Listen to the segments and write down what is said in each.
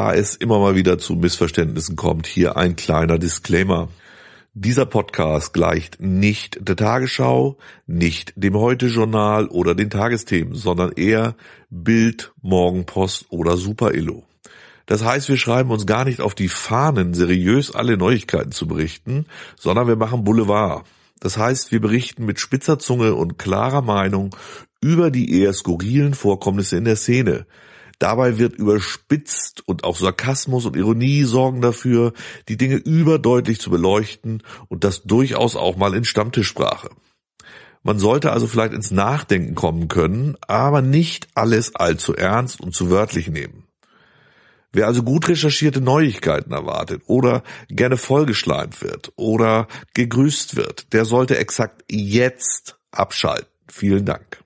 Da es immer mal wieder zu Missverständnissen kommt, hier ein kleiner Disclaimer. Dieser Podcast gleicht nicht der Tagesschau, nicht dem Heute-Journal oder den Tagesthemen, sondern eher Bild, Morgenpost oder Super Illo. Das heißt, wir schreiben uns gar nicht auf die Fahnen, seriös alle Neuigkeiten zu berichten, sondern wir machen Boulevard. Das heißt, wir berichten mit spitzer Zunge und klarer Meinung über die eher skurrilen Vorkommnisse in der Szene. Dabei wird überspitzt und auch Sarkasmus und Ironie sorgen dafür, die Dinge überdeutlich zu beleuchten und das durchaus auch mal in Stammtischsprache. Man sollte also vielleicht ins Nachdenken kommen können, aber nicht alles allzu ernst und zu wörtlich nehmen. Wer also gut recherchierte Neuigkeiten erwartet oder gerne vollgeschleimt wird oder gegrüßt wird, der sollte exakt jetzt abschalten. Vielen Dank.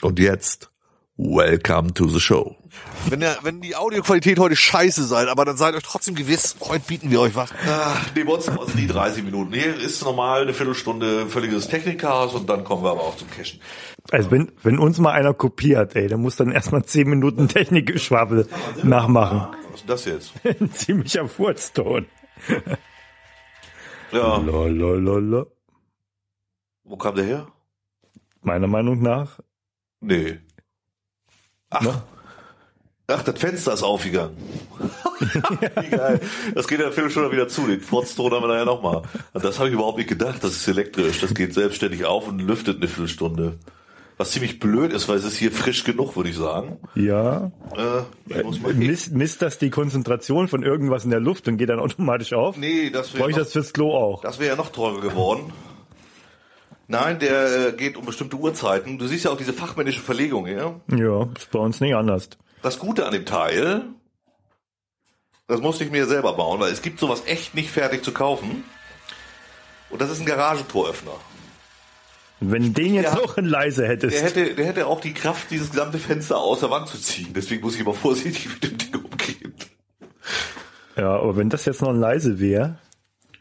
Und jetzt, welcome to the show. Wenn, der, wenn die Audioqualität heute scheiße seid, aber dann seid euch trotzdem gewiss, heute bieten wir euch was. Ach, nee, bei uns sind es nie 30 Minuten. Hier ist normal eine Viertelstunde völliges Technikchaos und dann kommen wir aber auch zum Cashen. Also wenn, wenn uns mal einer kopiert, ey, dann muss dann erstmal 10 Minuten Technikgeschwafel nachmachen. Was ist das jetzt? Ein ziemlicher Furzton. Ja, Lalalala. wo kam der her? Meiner Meinung nach. Nee. Ach, ach, das Fenster ist aufgegangen. Wie geil. Das geht ja eine Viertelstunde wieder zu. Den Furzton haben wir nachher nochmal. Und das habe ich überhaupt nicht gedacht. Das ist elektrisch. Das geht selbstständig auf und lüftet eine Viertelstunde. Was ziemlich blöd ist, weil es ist hier frisch genug, würde ich sagen. Ja. Äh, muss mal hier. Misst, misst das die Konzentration von irgendwas in der Luft und geht dann automatisch auf? Nee, das Brauche wäre ich noch, das fürs Klo auch? das wäre ja noch teurer geworden. Nein, der äh, geht um bestimmte Uhrzeiten. Du siehst ja auch diese fachmännische Verlegung hier. Ja, ist bei uns nicht anders. Das Gute an dem Teil, das musste ich mir selber bauen, weil es gibt sowas echt nicht fertig zu kaufen. Und das ist ein Garagentoröffner. Wenn den jetzt Ja. noch in leise hättest. Der hätte, der hätte auch die Kraft, dieses gesamte Fenster aus der Wand zu ziehen. Deswegen muss ich immer vorsichtig mit dem Ding umgehen. ja, aber wenn das jetzt noch ein leise wäre.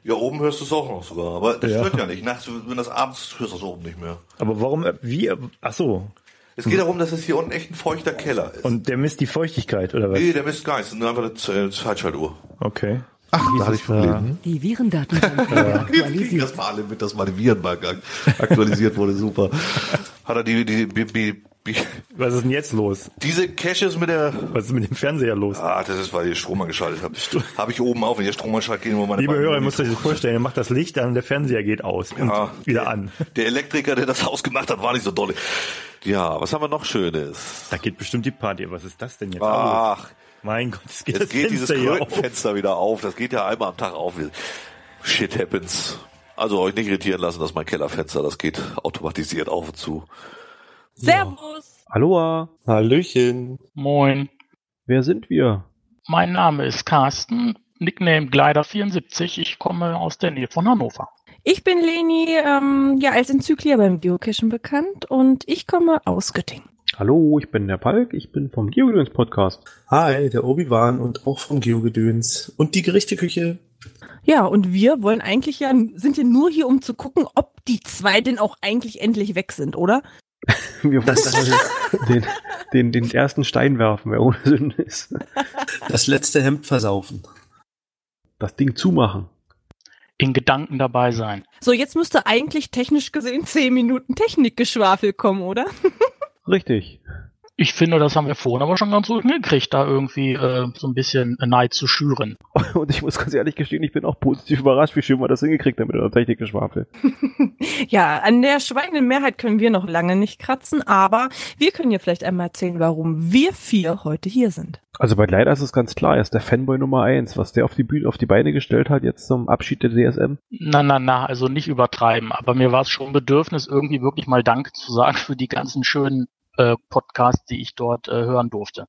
Ja, oben hörst du es auch noch sogar. Aber das Ja. stört ja nicht. Nachts, wenn das abends hörst du es oben nicht mehr. Aber warum, äh, wie, ach so. Es geht darum, dass es hier unten echt ein feuchter Keller ist. Und der misst die Feuchtigkeit, oder was? nee, der misst gar nichts. Das ist nur einfach eine äh, Zeitschaltuhr. Okay. Ach, da hatte ich Probleme. Die Virendaten werden Jetzt kriegen aktualisiert. das mal alle mit, dass meine Virenbank ak- aktualisiert wurde. Super. Hat er die, die, die, die, die Was ist denn jetzt los? diese Caches mit der Was ist mit dem Fernseher los? Ah, das ist, weil ich Strom angeschaltet habe. Habe ich oben auf, wenn ihr Strom anschaltet, gehen wir meine Liebe Hörer, ihr müsst euch das vorstellen, ihr macht das Licht an, der Fernseher geht aus und Ja, wieder der, an. Der Elektriker, der das ausgemacht hat, war nicht so dolle. Ja, was haben wir noch Schönes? Da geht bestimmt die Party. Was ist das denn jetzt? Ach, Mein Gott, es geht jetzt das geht dieses Fenster auf. Krötenfenster wieder auf. Das geht ja einmal am Tag auf. Shit happens. Also euch nicht irritieren lassen, dass mein Kellerfenster, das geht automatisiert auf und zu. Servus. Aloha, Hallöchen. Moin. wer sind wir? Mein Name ist Carsten, Nickname Glider74. Ich komme aus der Nähe von Hannover. Ich bin Leni, ähm, ja, als Enzyklia beim Geocachen bekannt und ich komme aus Göttingen. Hallo, ich bin der Palk, ich bin vom Geogedöns Podcast. Hi, der Obi-Wan und auch vom Geogedöns. Und die Gerichteküche. Ja, und wir wollen eigentlich ja, sind ja nur hier, um zu gucken, ob die zwei denn auch eigentlich endlich weg sind, oder? Wir Das- wollen den, den, den ersten Stein werfen, wer ohne Sünde ist. Das letzte Hemd versaufen. Das Ding zumachen. In Gedanken dabei sein. So, jetzt müsste eigentlich technisch gesehen zehn Minuten Technikgeschwafel kommen, oder? Richtig. Ich finde, das haben wir vorhin aber schon ganz gut hingekriegt, da irgendwie äh, so ein bisschen Neid zu schüren. Und ich muss ganz ehrlich gestehen, ich bin auch positiv überrascht, wie schön wir das hingekriegt haben mit der Technikgeschwafel. Ja, an der schweigenden Mehrheit können wir noch lange nicht kratzen, aber wir können ja vielleicht einmal erzählen, warum wir vier heute hier sind. Also bei Leider ist es ganz klar, er ist der Fanboy Nummer eins, was der auf die Bühne, auf die Beine gestellt hat jetzt zum Abschied der DSM. Na, na, na, also nicht übertreiben. Aber mir war es schon ein Bedürfnis, irgendwie wirklich mal Danke zu sagen für die ganzen schönen äh, Podcasts, die ich dort äh, hören durfte.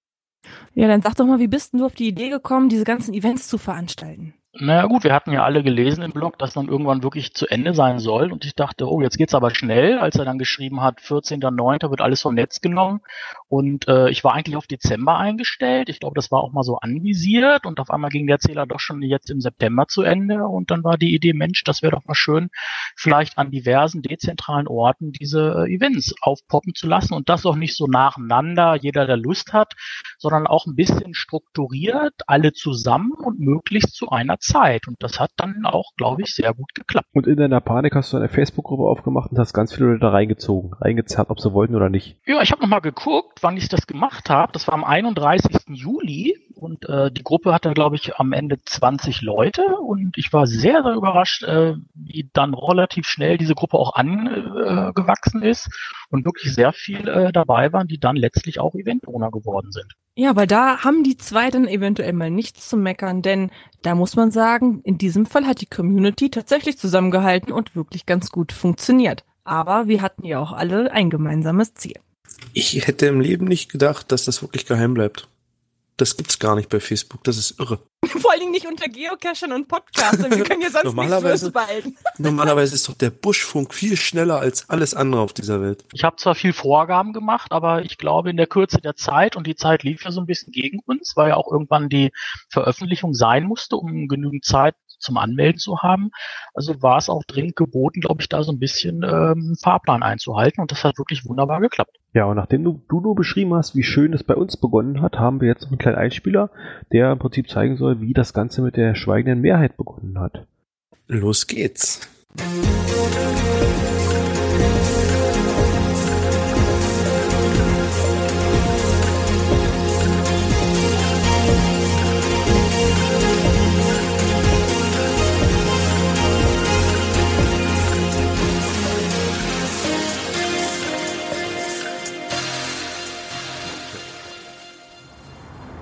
Ja, dann sag doch mal, wie bist du auf die Idee gekommen, diese ganzen Events zu veranstalten? Naja gut, wir hatten ja alle gelesen im Blog, dass dann irgendwann wirklich zu Ende sein soll. Und ich dachte, oh, jetzt geht's aber schnell, als er dann geschrieben hat, 14.09. wird alles vom Netz genommen. Und äh, ich war eigentlich auf Dezember eingestellt. Ich glaube, das war auch mal so anvisiert. Und auf einmal ging der Zähler doch schon jetzt im September zu Ende. Und dann war die Idee, Mensch, das wäre doch mal schön, vielleicht an diversen dezentralen Orten diese äh, Events aufpoppen zu lassen. Und das auch nicht so nacheinander, jeder, der Lust hat, sondern auch ein bisschen strukturiert, alle zusammen und möglichst zu einer Zeit. Und das hat dann auch, glaube ich, sehr gut geklappt. Und in deiner Panik hast du eine Facebook-Gruppe aufgemacht und hast ganz viele Leute da reingezogen, reingezerrt, ob sie wollten oder nicht. Ja, ich habe nochmal geguckt, wann ich das gemacht habe. Das war am 31. Juli und äh, die Gruppe hatte, glaube ich, am Ende 20 Leute und ich war sehr, sehr überrascht, äh, wie dann relativ schnell diese Gruppe auch angewachsen äh, ist und wirklich sehr viel äh, dabei waren, die dann letztlich auch Event-Owner geworden sind. Ja, weil da haben die zwei dann eventuell mal nichts zu meckern, denn da muss man sagen, in diesem Fall hat die Community tatsächlich zusammengehalten und wirklich ganz gut funktioniert. Aber wir hatten ja auch alle ein gemeinsames Ziel. Ich hätte im Leben nicht gedacht, dass das wirklich geheim bleibt. Das gibt's gar nicht bei Facebook. Das ist irre. Vor allen Dingen nicht unter Geocachern und Podcastern. Wir können ja sonst Normalerweise- nichts behalten. Normalerweise ist doch der Buschfunk viel schneller als alles andere auf dieser Welt. Ich habe zwar viel Vorgaben gemacht, aber ich glaube in der Kürze der Zeit, und die Zeit lief ja so ein bisschen gegen uns, weil ja auch irgendwann die Veröffentlichung sein musste, um genügend Zeit zum Anmelden zu haben. Also war es auch dringend geboten, glaube ich, da so ein bisschen ähm, Fahrplan einzuhalten und das hat wirklich wunderbar geklappt. Ja, und nachdem du, du nur beschrieben hast, wie schön es bei uns begonnen hat, haben wir jetzt noch einen kleinen Einspieler, der im Prinzip zeigen soll, wie das Ganze mit der schweigenden Mehrheit begonnen hat. Los geht's.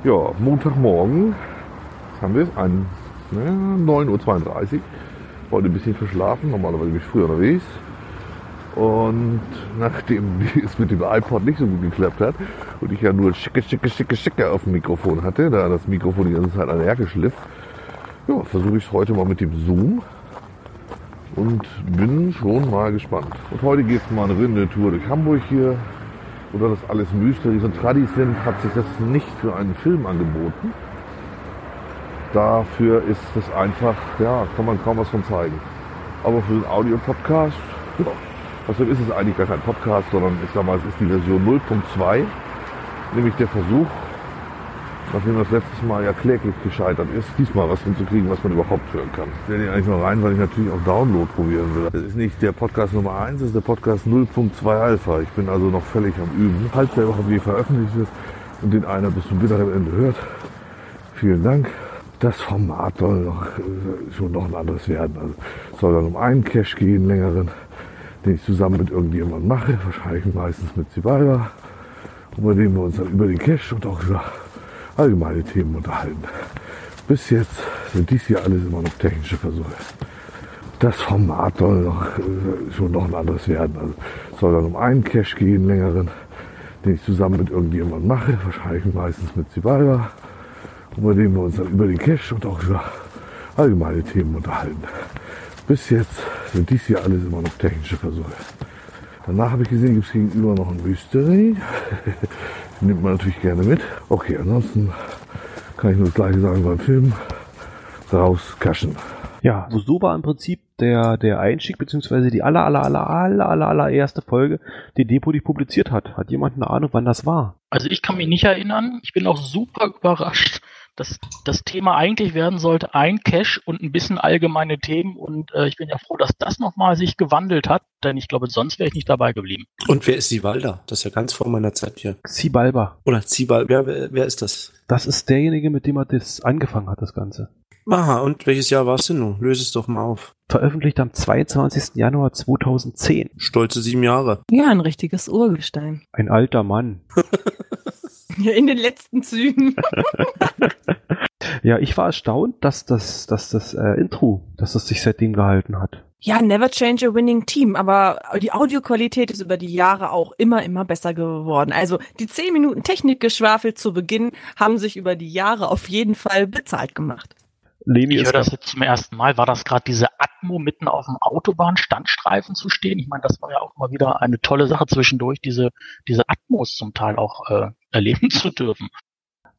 Ja, Montagmorgen. Was haben wir es? Ein, ne, 9.32 Uhr. Heute ein bisschen verschlafen. Normalerweise bin ich früher unterwegs. Und nachdem es mit dem iPod nicht so gut geklappt hat und ich ja nur schicke, schicke, schicke, schicke auf dem Mikrofon hatte, da das Mikrofon die ganze Zeit an der Jacke schliff, ja, versuche ich es heute mal mit dem Zoom und bin schon mal gespannt. Und heute geht es mal eine Rindetour durch Hamburg hier. Oder das alles Mysteries und Tradis sind, hat sich das nicht für einen Film angeboten. Dafür ist es einfach, ja, kann man kaum was von zeigen. Aber für den Audio-Podcast, ja, deshalb ist es eigentlich gar kein Podcast, sondern ich sag mal, es ist die Version 0.2, nämlich der Versuch, nachdem das letztes Mal ja kläglich gescheitert ist, diesmal was hinzukriegen, was man überhaupt hören kann. Ich stelle den eigentlich nur rein, weil ich natürlich auch Download probieren will. Das ist nicht der Podcast Nummer 1, das ist der Podcast 0.2 Alpha. Ich bin also noch völlig am Üben. Falls der überhaupt je veröffentlicht wird und den einer bis zum bitteren Ende hört, vielen Dank. Das Format soll noch, äh, schon noch ein anderes werden. Also es soll dann um einen Cache gehen, längeren, den ich zusammen mit irgendjemandem mache, wahrscheinlich meistens mit Zibalba, und bei dem wir uns dann über den Cache und auch über allgemeine Themen unterhalten. Bis jetzt sind dies hier alles immer noch technische Versuche. Das Format soll noch, äh, schon noch ein anderes werden. Also es soll dann um einen Cache gehen, längeren, den ich zusammen mit irgendjemandem mache, wahrscheinlich meistens mit Zibalba, und bei dem wir uns dann über den Cache und auch über allgemeine Themen unterhalten. Bis jetzt sind dies hier alles immer noch technische Versuche. Danach habe ich gesehen, gibt es gegenüber noch ein Mystery. Nimmt man natürlich gerne mit. Okay, ansonsten kann ich nur das gleiche sagen beim Film. Raus, Kaschen. Ja, so, so war im Prinzip der, der Einstieg, beziehungsweise die aller, aller, aller, aller, aller, allererste Folge, die Depot die publiziert hat. Hat jemand eine Ahnung, wann das war? Also ich kann mich nicht erinnern. Ich bin auch super überrascht, dass das Thema eigentlich werden sollte ein Cache und ein bisschen allgemeine Themen. Und äh, ich bin ja froh, dass das nochmal sich gewandelt hat, denn ich glaube, sonst wäre ich nicht dabei geblieben. Und wer ist Sivalda? Das ist ja ganz vor meiner Zeit hier. Sibalba. Oder Zibal, wer, wer, wer ist das? Das ist derjenige, mit dem er das angefangen hat, das Ganze. Aha, und welches Jahr warst du nun? Löse es doch mal auf. Veröffentlicht am 22. Januar 2010. Stolze sieben Jahre. Ja, ein richtiges Urgestein. Ein alter Mann. Ja, in den letzten Zügen. Ja, ich war erstaunt, dass das, dass das äh, Intro, dass das sich seitdem gehalten hat. Ja, never change a winning team, aber die Audioqualität ist über die Jahre auch immer, immer besser geworden. Also die 10 Minuten Technikgeschwafel zu Beginn haben sich über die Jahre auf jeden Fall bezahlt gemacht. Lemi Ich höre das jetzt zum ersten Mal. War das gerade diese Atmo mitten auf dem Autobahnstandstreifen zu stehen? Ich meine, das war ja auch mal wieder eine tolle Sache zwischendurch, diese, diese Atmos zum Teil auch äh, erleben zu dürfen.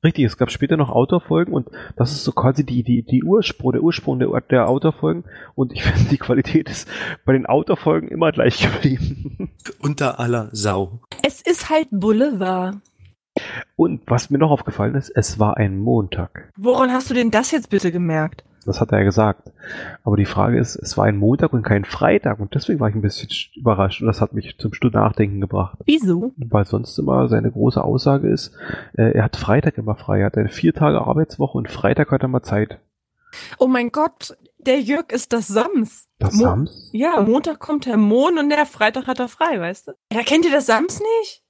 Richtig, es gab später noch Outdoor-Folgen und das ist so quasi die, die, die Ursprung, der Ursprung der, der Outdoor-Folgen und ich finde, die Qualität ist bei den Outdoor-Folgen immer gleich geblieben. Unter aller Sau. Es ist halt Boulevard. Und was mir noch aufgefallen ist, es war ein Montag. Woran hast du denn das jetzt bitte gemerkt? Das hat er ja gesagt. Aber die Frage ist, es war ein Montag und kein Freitag und deswegen war ich ein bisschen überrascht und das hat mich zum Stunde Nachdenken gebracht. Wieso? Weil sonst immer seine große Aussage ist, äh, er hat Freitag immer frei, er hat eine vier Tage Arbeitswoche und Freitag hat er mal Zeit. Oh mein Gott, der Jörg ist das Sams. Das Mo- Sams? Ja, Montag kommt der Mond und der Freitag hat er frei, weißt du? Ja, kennt ihr das Sams nicht?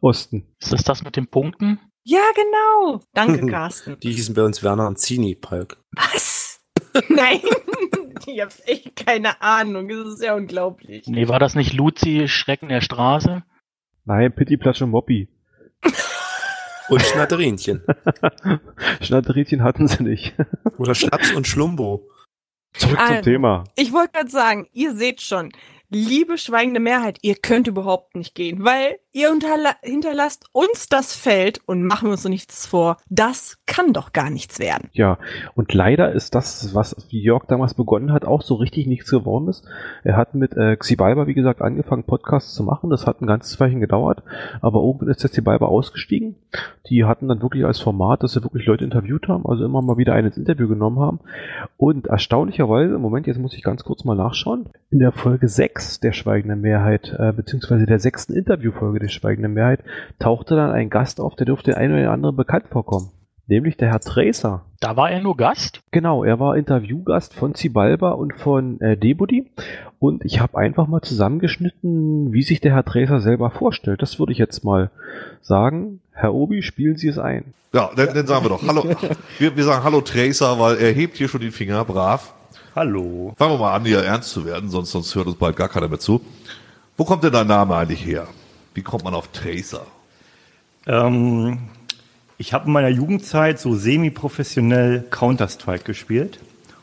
Osten. Ist das das mit den Punkten? Ja, genau. Danke, Carsten. Die hießen bei uns Werner und Zini, Palk. Was? Nein, ich hab echt keine Ahnung. Das ist ja unglaublich. Nee, war das nicht Luzi, Schrecken der Straße? Nein, Pitti, Platsch und Moppi. Und Schnatterinchen. Schnatterädchen hatten sie nicht. Oder Schnaps und Schlumbo. Zurück zum Also. Thema. Ich wollte gerade sagen, ihr seht schon, liebe schweigende Mehrheit, ihr könnt überhaupt nicht gehen, weil ihr hinterlasst uns das Feld und machen wir uns so nichts vor. Das kann doch gar nichts werden. Ja, und leider ist das, was Jörg damals begonnen hat, auch so richtig nichts geworden ist. Er hat mit äh, Xibalba, wie gesagt, angefangen, Podcasts zu machen. Das hat ein ganzes Weilchen gedauert, aber irgendwann ist der Xibalba ausgestiegen. Die hatten dann wirklich als Format, dass sie wirklich Leute interviewt haben, also immer mal wieder einen ins Interview genommen haben. Und erstaunlicherweise, im Moment, jetzt muss ich ganz kurz mal nachschauen, in der Folge 6 der Schweigenden Mehrheit, äh, beziehungsweise der sechsten Interviewfolge der Schweigenden Mehrheit, tauchte dann ein Gast auf, der dürfte ein oder andere bekannt vorkommen. Nämlich der Herr Tracer. Da war er nur Gast? Genau, er war Interviewgast von Zibalba und von äh, Debudi. Und ich habe einfach mal zusammengeschnitten, wie sich der Herr Tracer selber vorstellt. Das würde ich jetzt mal sagen. Herr Obi, spielen Sie es ein. Ja, dann, dann sagen wir doch Hallo. Wir, wir sagen Hallo Tracer, weil er hebt hier schon den Finger, brav. Hallo. Fangen wir mal an, hier ernst zu werden, sonst, sonst hört uns bald gar keiner mehr zu. Wo kommt denn dein Name eigentlich her? Wie kommt man auf Tracer? Ähm, ich habe in meiner Jugendzeit so semi-professionell Counter-Strike gespielt.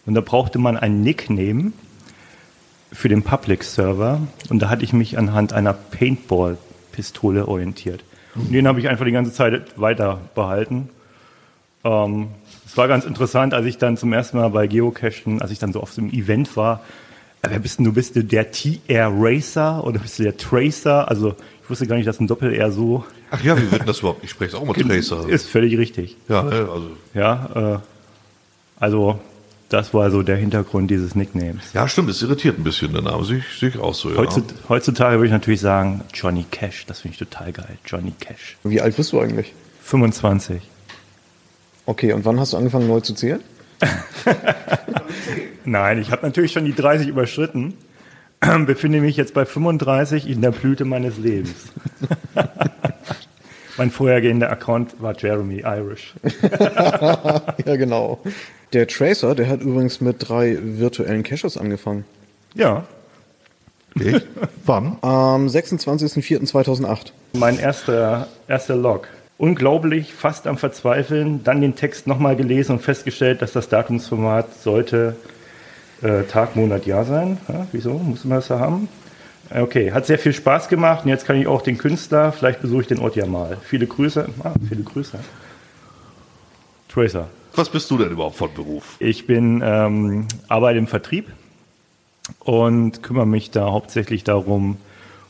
Und da brauchte man ein Nickname für den Public-Server. Und da hatte ich mich anhand einer Paintball-Pistole orientiert. Und den habe ich einfach die ganze Zeit weiter behalten. Ähm, es war ganz interessant, als ich dann zum ersten Mal bei Geocachen, als ich dann so auf so einem Event war, äh, wer bist denn du? Bist du der TR Racer oder bist du der Tracer? Also ich wusste gar nicht, dass ein Doppel-R so Ach ja, wie wird das überhaupt? Ich spreche auch mal Tracer. ist völlig richtig. Ja, ne, also, Ja, äh, also das war so der Hintergrund dieses Nicknames. ja, stimmt, es irritiert ein bisschen der Name. Sehe ich, sehe ich auch so, ja. Heutzutage, heutzutage würde ich natürlich sagen Johnny Cash. Das finde ich total geil. Johnny Cash. Wie alt bist du eigentlich? 25. Okay, und wann hast du angefangen neu zu zählen? Nein, ich habe natürlich schon die 30 überschritten. Befinde mich jetzt bei 35 in der Blüte meines Lebens. mein vorhergehender Account war Jeremy Irish. ja, genau. Der Tracer, der hat übrigens mit drei virtuellen Caches angefangen. Ja, Echt? Wann? Am 26.04.2008. Mein erster, erster Log. Unglaublich, fast am Verzweifeln, dann den Text nochmal gelesen und festgestellt, dass das Datumsformat sollte äh, Tag, Monat, Jahr sein. Ja, wieso? Muss man das da haben? Okay, hat sehr viel Spaß gemacht und jetzt kann ich auch den Künstler, vielleicht besuche ich den Ort ja mal. Viele Grüße. Ah, viele Grüße. Tracer. Was bist du denn überhaupt von Beruf? Ich bin ähm, arbeite im Vertrieb und kümmere mich da hauptsächlich darum,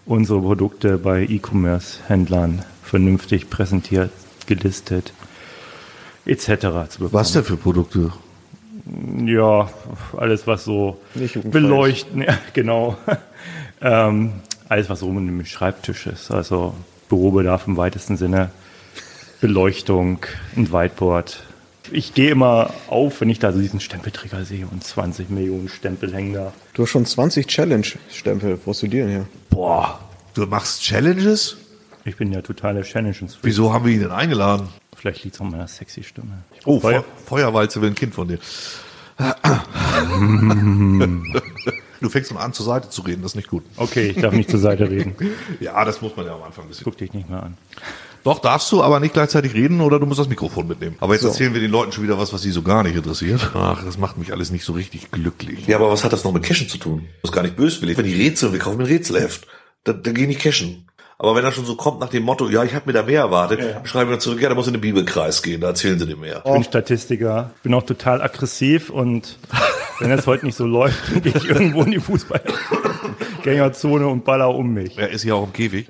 unsere Produkte bei E-Commerce-Händlern vernünftig präsentiert, gelistet etc. zu bekommen. Was denn für Produkte? Ja, alles was so beleuchten, ja, genau. ähm, alles was so um den Schreibtisch ist, also Bürobedarf im weitesten Sinne, Beleuchtung, ein Whiteboard. Ich gehe immer auf, wenn ich da so diesen Stempelträger sehe und 20 Millionen Stempel hängen da. Du hast schon 20 Challenge-Stempel. Wo hast du die denn her? Boah, du machst Challenges? Ich bin ja totaler Challenges. Wieso haben wir ihn denn eingeladen? Vielleicht liegt es an meiner sexy Stimme. Ich Oh, Feuer- Feu Feuerwalze will ein Kind von dir. du fängst dann an, zur Seite zu reden, das ist nicht gut. Okay, ich darf nicht zur Seite reden. Ja, das muss man ja am Anfang ein bisschen. Guck dich nicht mehr an. Doch, darfst du, aber nicht gleichzeitig reden oder du musst das Mikrofon mitnehmen. Aber jetzt So. erzählen wir den Leuten schon wieder was, was sie so gar nicht interessiert. Ach, das macht mich alles nicht so richtig glücklich. Ja, aber was hat das noch mit Cashen zu tun? Das ist gar nicht böswillig. Wenn die Rätsel, wir kaufen ein Rätselheft, dann, dann geh nicht cashen. Aber wenn er schon so kommt nach dem Motto, ja, ich habe mir da mehr erwartet, schreiben wir zurück, ja, da muss in den Bibelkreis gehen, da erzählen sie dir mehr. Ich bin Statistiker, bin auch total aggressiv und wenn es heute nicht so läuft, gehe ich irgendwo in die Fußballgängerzone und baller um mich. Er ist ja auch im Käfig.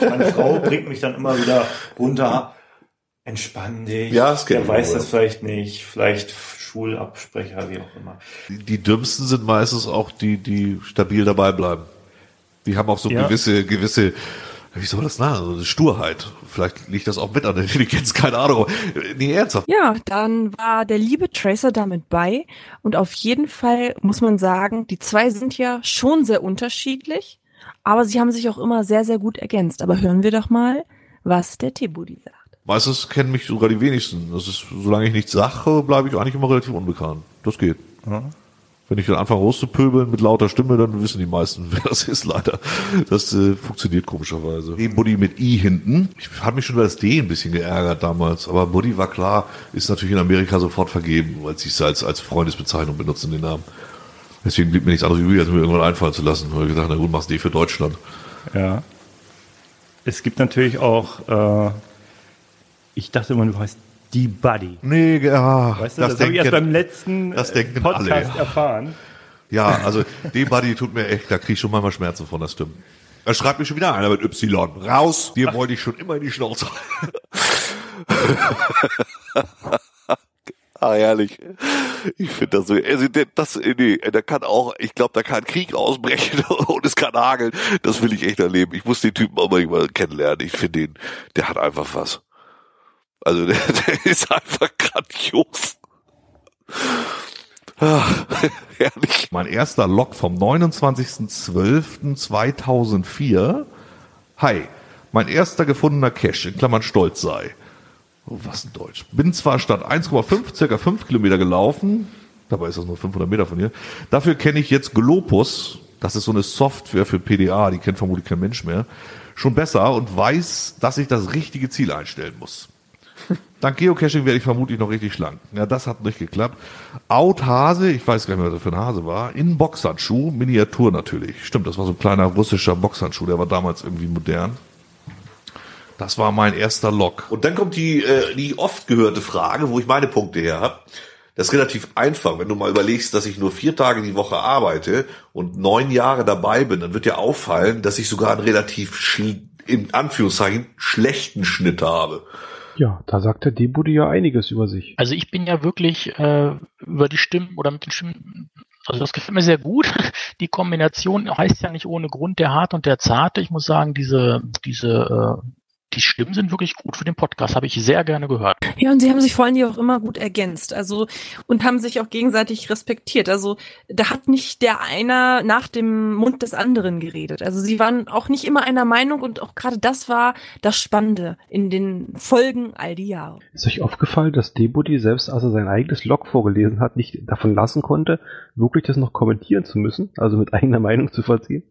Meine Frau bringt mich dann immer wieder runter. Entspann dich. Ja, das kenn Der weiß das vielleicht nicht. Vielleicht Schulabsprecher, wie auch immer. Die, die dümmsten sind meistens auch die, die stabil dabei bleiben. Die haben auch so Ja. gewisse, gewisse, wie soll das sagen, so eine Sturheit. Vielleicht liegt das auch mit an der Intelligenz, keine Ahnung. Nee, ernsthaft. Ja, dann war der liebe Tracer damit bei und auf jeden Fall muss man sagen, die zwei sind ja schon sehr unterschiedlich, aber sie haben sich auch immer sehr, sehr gut ergänzt. Aber hören wir doch mal, was der Tebudi sagt. Meistens kennen mich sogar die wenigsten. Das ist, solange ich nichts sage, bleibe ich eigentlich immer relativ unbekannt. Das geht. Wenn ich dann anfange rauszupöbeln mit lauter Stimme, dann wissen die meisten, wer das ist, leider. Das äh, funktioniert komischerweise. Nee, Buddy mit I hinten. Ich habe mich schon über das D ein bisschen geärgert damals, aber Buddy war klar, ist natürlich in Amerika sofort vergeben, weil sie es als, als Freundesbezeichnung benutzen, den Namen. Deswegen blieb mir nichts anderes übrig, als mir irgendwann einfallen zu lassen. Da habe ich gedacht, na gut, machst D für Deutschland. Ja. Es gibt natürlich auch, äh, ich dachte immer, du heißt die Buddy. Nee, ja, Weißt du, das, habe ich erst beim letzten das äh, Podcast alle. erfahren. Ja, also D-Buddy tut mir echt, da krieg ich schon manchmal Schmerzen von, das stimmt. Er schreibt mir schon wieder einer mit Y. Raus! Dir wollte ich schon immer in die Schnauze. Ah, herrlich. Ich finde das so, also das, nee, der kann auch, ich glaube, da kann Krieg ausbrechen und es kann hageln. Das will ich echt erleben. Ich muss den Typen auch mal mal kennenlernen. Ich finde den, der hat einfach was. Also der, der ist einfach grandios. Ah, herrlich. Mein erster Log vom 29.12.2004. Hi, mein erster gefundener Cache, in Klammern stolz sei. Oh, was ein Deutsch. Bin zwar statt 1,5 circa 5 Kilometer gelaufen, dabei ist das nur 500 Meter von hier. Dafür kenne ich jetzt Glopus, das ist so eine Software für PDA, die kennt vermutlich kein Mensch mehr, schon besser und weiß, dass ich das richtige Ziel einstellen muss. Dank Geocaching werde ich vermutlich noch richtig schlank. Ja, das hat nicht geklappt. Out Hase, ich weiß gar nicht mehr, was das für ein Hase war, in Boxhandschuh, Miniatur natürlich. Stimmt, das war so ein kleiner russischer Boxhandschuh, der war damals irgendwie modern. Das war mein erster Log. Und dann kommt die, äh, die oft gehörte Frage, wo ich meine Punkte her habe. Das ist relativ einfach. Wenn du mal überlegst, dass ich nur vier Tage die Woche arbeite und neun Jahre dabei bin, dann wird dir auffallen, dass ich sogar einen relativ, schl- in Anführungszeichen, schlechten Schnitt habe. Ja, da sagt der Debudi ja einiges über sich. Also ich bin ja wirklich äh, über die Stimmen oder mit den Stimmen, also das gefällt mir sehr gut. Die Kombination heißt ja nicht ohne Grund der Hart und der Zarte. Ich muss sagen, diese, diese, äh, die Stimmen sind wirklich gut für den Podcast. Habe ich sehr gerne gehört. Ja, und sie haben sich vor allen Dingen auch immer gut ergänzt, also und haben sich auch gegenseitig respektiert. Also da hat nicht der einer nach dem Mund des anderen geredet. Also sie waren auch nicht immer einer Meinung und auch gerade das war das Spannende in den Folgen all die Jahre. Ist euch aufgefallen, dass Debudi selbst, als er sein eigenes Log vorgelesen hat, nicht davon lassen konnte, wirklich das noch kommentieren zu müssen, also mit eigener Meinung zu verziehen?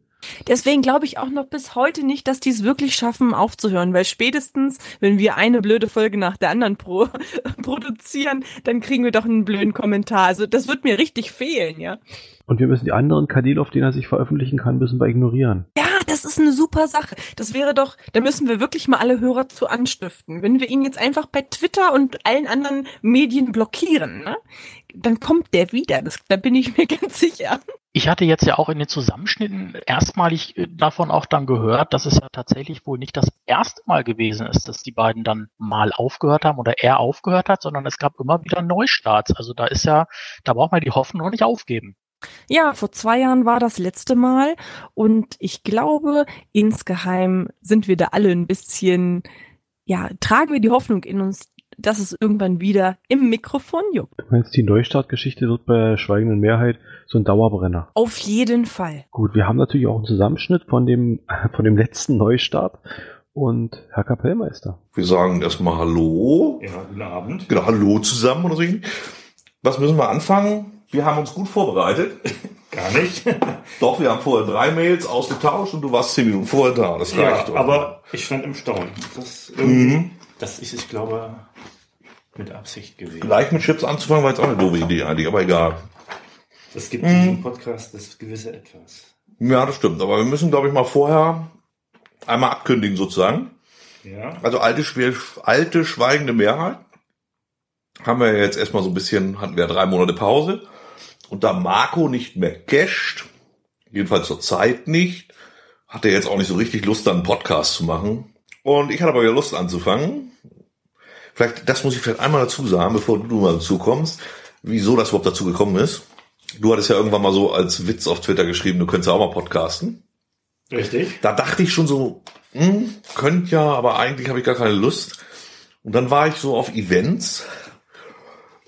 Deswegen glaube ich auch noch bis heute nicht, dass die es wirklich schaffen, aufzuhören, weil spätestens, wenn wir eine blöde Folge nach der anderen pro produzieren, dann kriegen wir doch einen blöden Kommentar. Also das wird mir richtig fehlen, ja. Und wir müssen die anderen Kanäle, auf denen er sich veröffentlichen kann, müssen wir ignorieren. Ja, das ist eine super Sache. Das wäre doch, da müssen wir wirklich mal alle Hörer zu anstiften. Wenn wir ihn jetzt einfach bei Twitter und allen anderen Medien blockieren, ne, dann kommt der wieder. Das, da bin ich mir ganz sicher. Ich hatte jetzt ja auch in den Zusammenschnitten erstmalig äh, davon auch dann gehört, dass es ja tatsächlich wohl nicht das erste Mal gewesen ist, dass die beiden dann mal aufgehört haben oder er aufgehört hat, sondern es gab immer wieder Neustarts. Also da ist ja, da braucht man die Hoffnung noch nicht aufgeben. Ja, vor zwei Jahren war das letzte Mal und ich glaube, insgeheim sind wir da alle ein bisschen, ja, tragen wir die Hoffnung in uns, dass es irgendwann wieder im Mikrofon juckt. Du meinst, die Neustartgeschichte wird bei der schweigenden Mehrheit so ein Dauerbrenner. Auf jeden Fall. Gut, wir haben natürlich auch einen Zusammenschnitt von dem, von dem letzten Neustart und Herr Kapellmeister. Wir sagen erstmal Hallo. Ja, guten Abend. Genau, Hallo zusammen oder so. Was müssen wir anfangen? Wir haben uns gut vorbereitet. Gar nicht. Doch, wir haben vorher drei Mails ausgetauscht und du warst zehn Minuten vorher da. Das reicht. ja, aber ich stand im Staunen. Das, irgendwie, das ist, ich glaube, mit Absicht gewesen. gleich mit Chips anzufangen war jetzt auch eine doofe Idee eigentlich, aber egal. Das gibt diesem Podcast das gewisse Etwas. Ja, das stimmt. Aber wir müssen, glaube ich, mal vorher einmal abkündigen sozusagen. Ja. Also alte, alte schweigende Mehrheit haben wir jetzt erstmal so ein bisschen, hatten wir drei Monate Pause. Und da Marco nicht mehr casht, jedenfalls zur Zeit nicht, hat er jetzt auch nicht so richtig Lust, dann einen Podcast zu machen. Und ich hatte aber wieder Lust anzufangen. Vielleicht, das muss ich vielleicht einmal dazu sagen, bevor du mal dazu kommst, wieso das überhaupt dazu gekommen ist. Du hattest ja irgendwann mal so als Witz auf Twitter geschrieben, du könntest ja auch mal podcasten. Richtig. Da dachte ich schon so, hm, könnt ja, aber eigentlich habe ich gar keine Lust. Und dann war ich so auf Events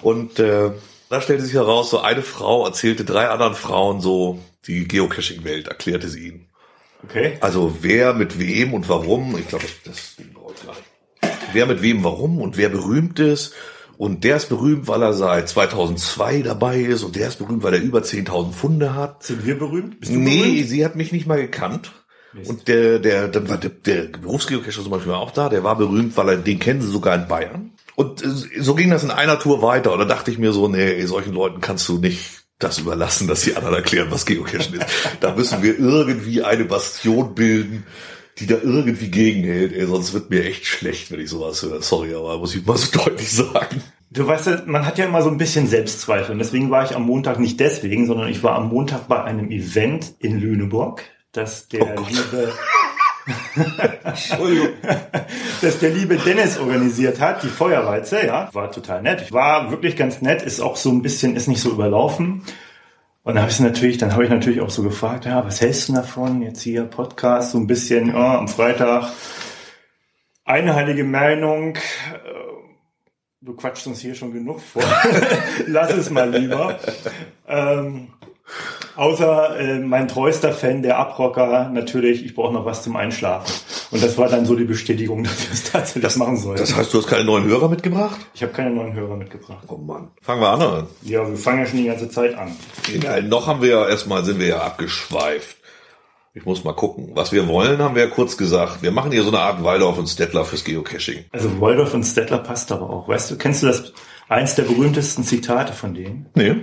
und äh, da stellte sich heraus, so eine Frau erzählte drei anderen Frauen so die Geocaching-Welt, erklärte sie ihnen. Okay. Also wer mit wem und warum, ich glaube, das, Ding brauche ich gleich. Wer mit wem warum und wer berühmt ist. Und der ist berühmt, weil er seit 2002 dabei ist und der ist berühmt, weil er über 10.000 Funde hat. Sind wir berühmt? Bist du Nee, berühmt? sie hat mich nicht mal gekannt. Mist. Und der, der, dann war der, der Berufsgeocacher zum Beispiel auch da, der war berühmt, weil er, den kennen sie sogar in Bayern. Und äh, so ging das in einer Tour weiter. Und da dachte ich mir so, nee, ey, solchen Leuten kannst du nicht das überlassen, dass die anderen erklären, was Geocachen ist. Da müssen wir irgendwie eine Bastion bilden, die da irgendwie gegenhält. Ey, sonst wird mir echt schlecht, wenn ich sowas höre. Sorry, aber muss ich mal so deutlich sagen. Du weißt ja, man hat ja immer so ein bisschen Selbstzweifel. Und deswegen war ich am Montag nicht deswegen, sondern ich war am Montag bei einem Event in Lüneburg, das der Oh liebe, Entschuldigung. das der liebe Dennis organisiert hat, die Feuerwalze, ja. War total nett. War wirklich ganz nett, ist auch so ein bisschen, ist nicht so überlaufen. Und dann habe ich natürlich, dann habe ich natürlich auch so gefragt, ja, was hältst du davon? Jetzt hier Podcast, so ein bisschen, ja, am Freitag. Einheilige Meinung, äh, du quatschst uns hier schon genug vor. Lass es mal lieber. Ähm, außer äh, mein treuester Fan, der Abrocker, natürlich, ich brauche noch was zum Einschlafen. Und das war dann so die Bestätigung, dass wir es tatsächlich das machen sollen. Das heißt, du hast keine neuen Hörer mitgebracht? ich habe keine neuen Hörer mitgebracht. Oh Mann. Fangen wir an. Ja, wir fangen ja schon die ganze Zeit an. Ja, noch haben wir ja erstmal sind wir ja abgeschweift. Ich muss mal gucken. Was wir wollen, haben wir ja kurz gesagt. Wir machen hier so eine Art Waldorf und Stettler fürs Geocaching. Also Waldorf und Stettler passt aber auch. Weißt du, kennst du das, eins der berühmtesten Zitate von denen? Nee.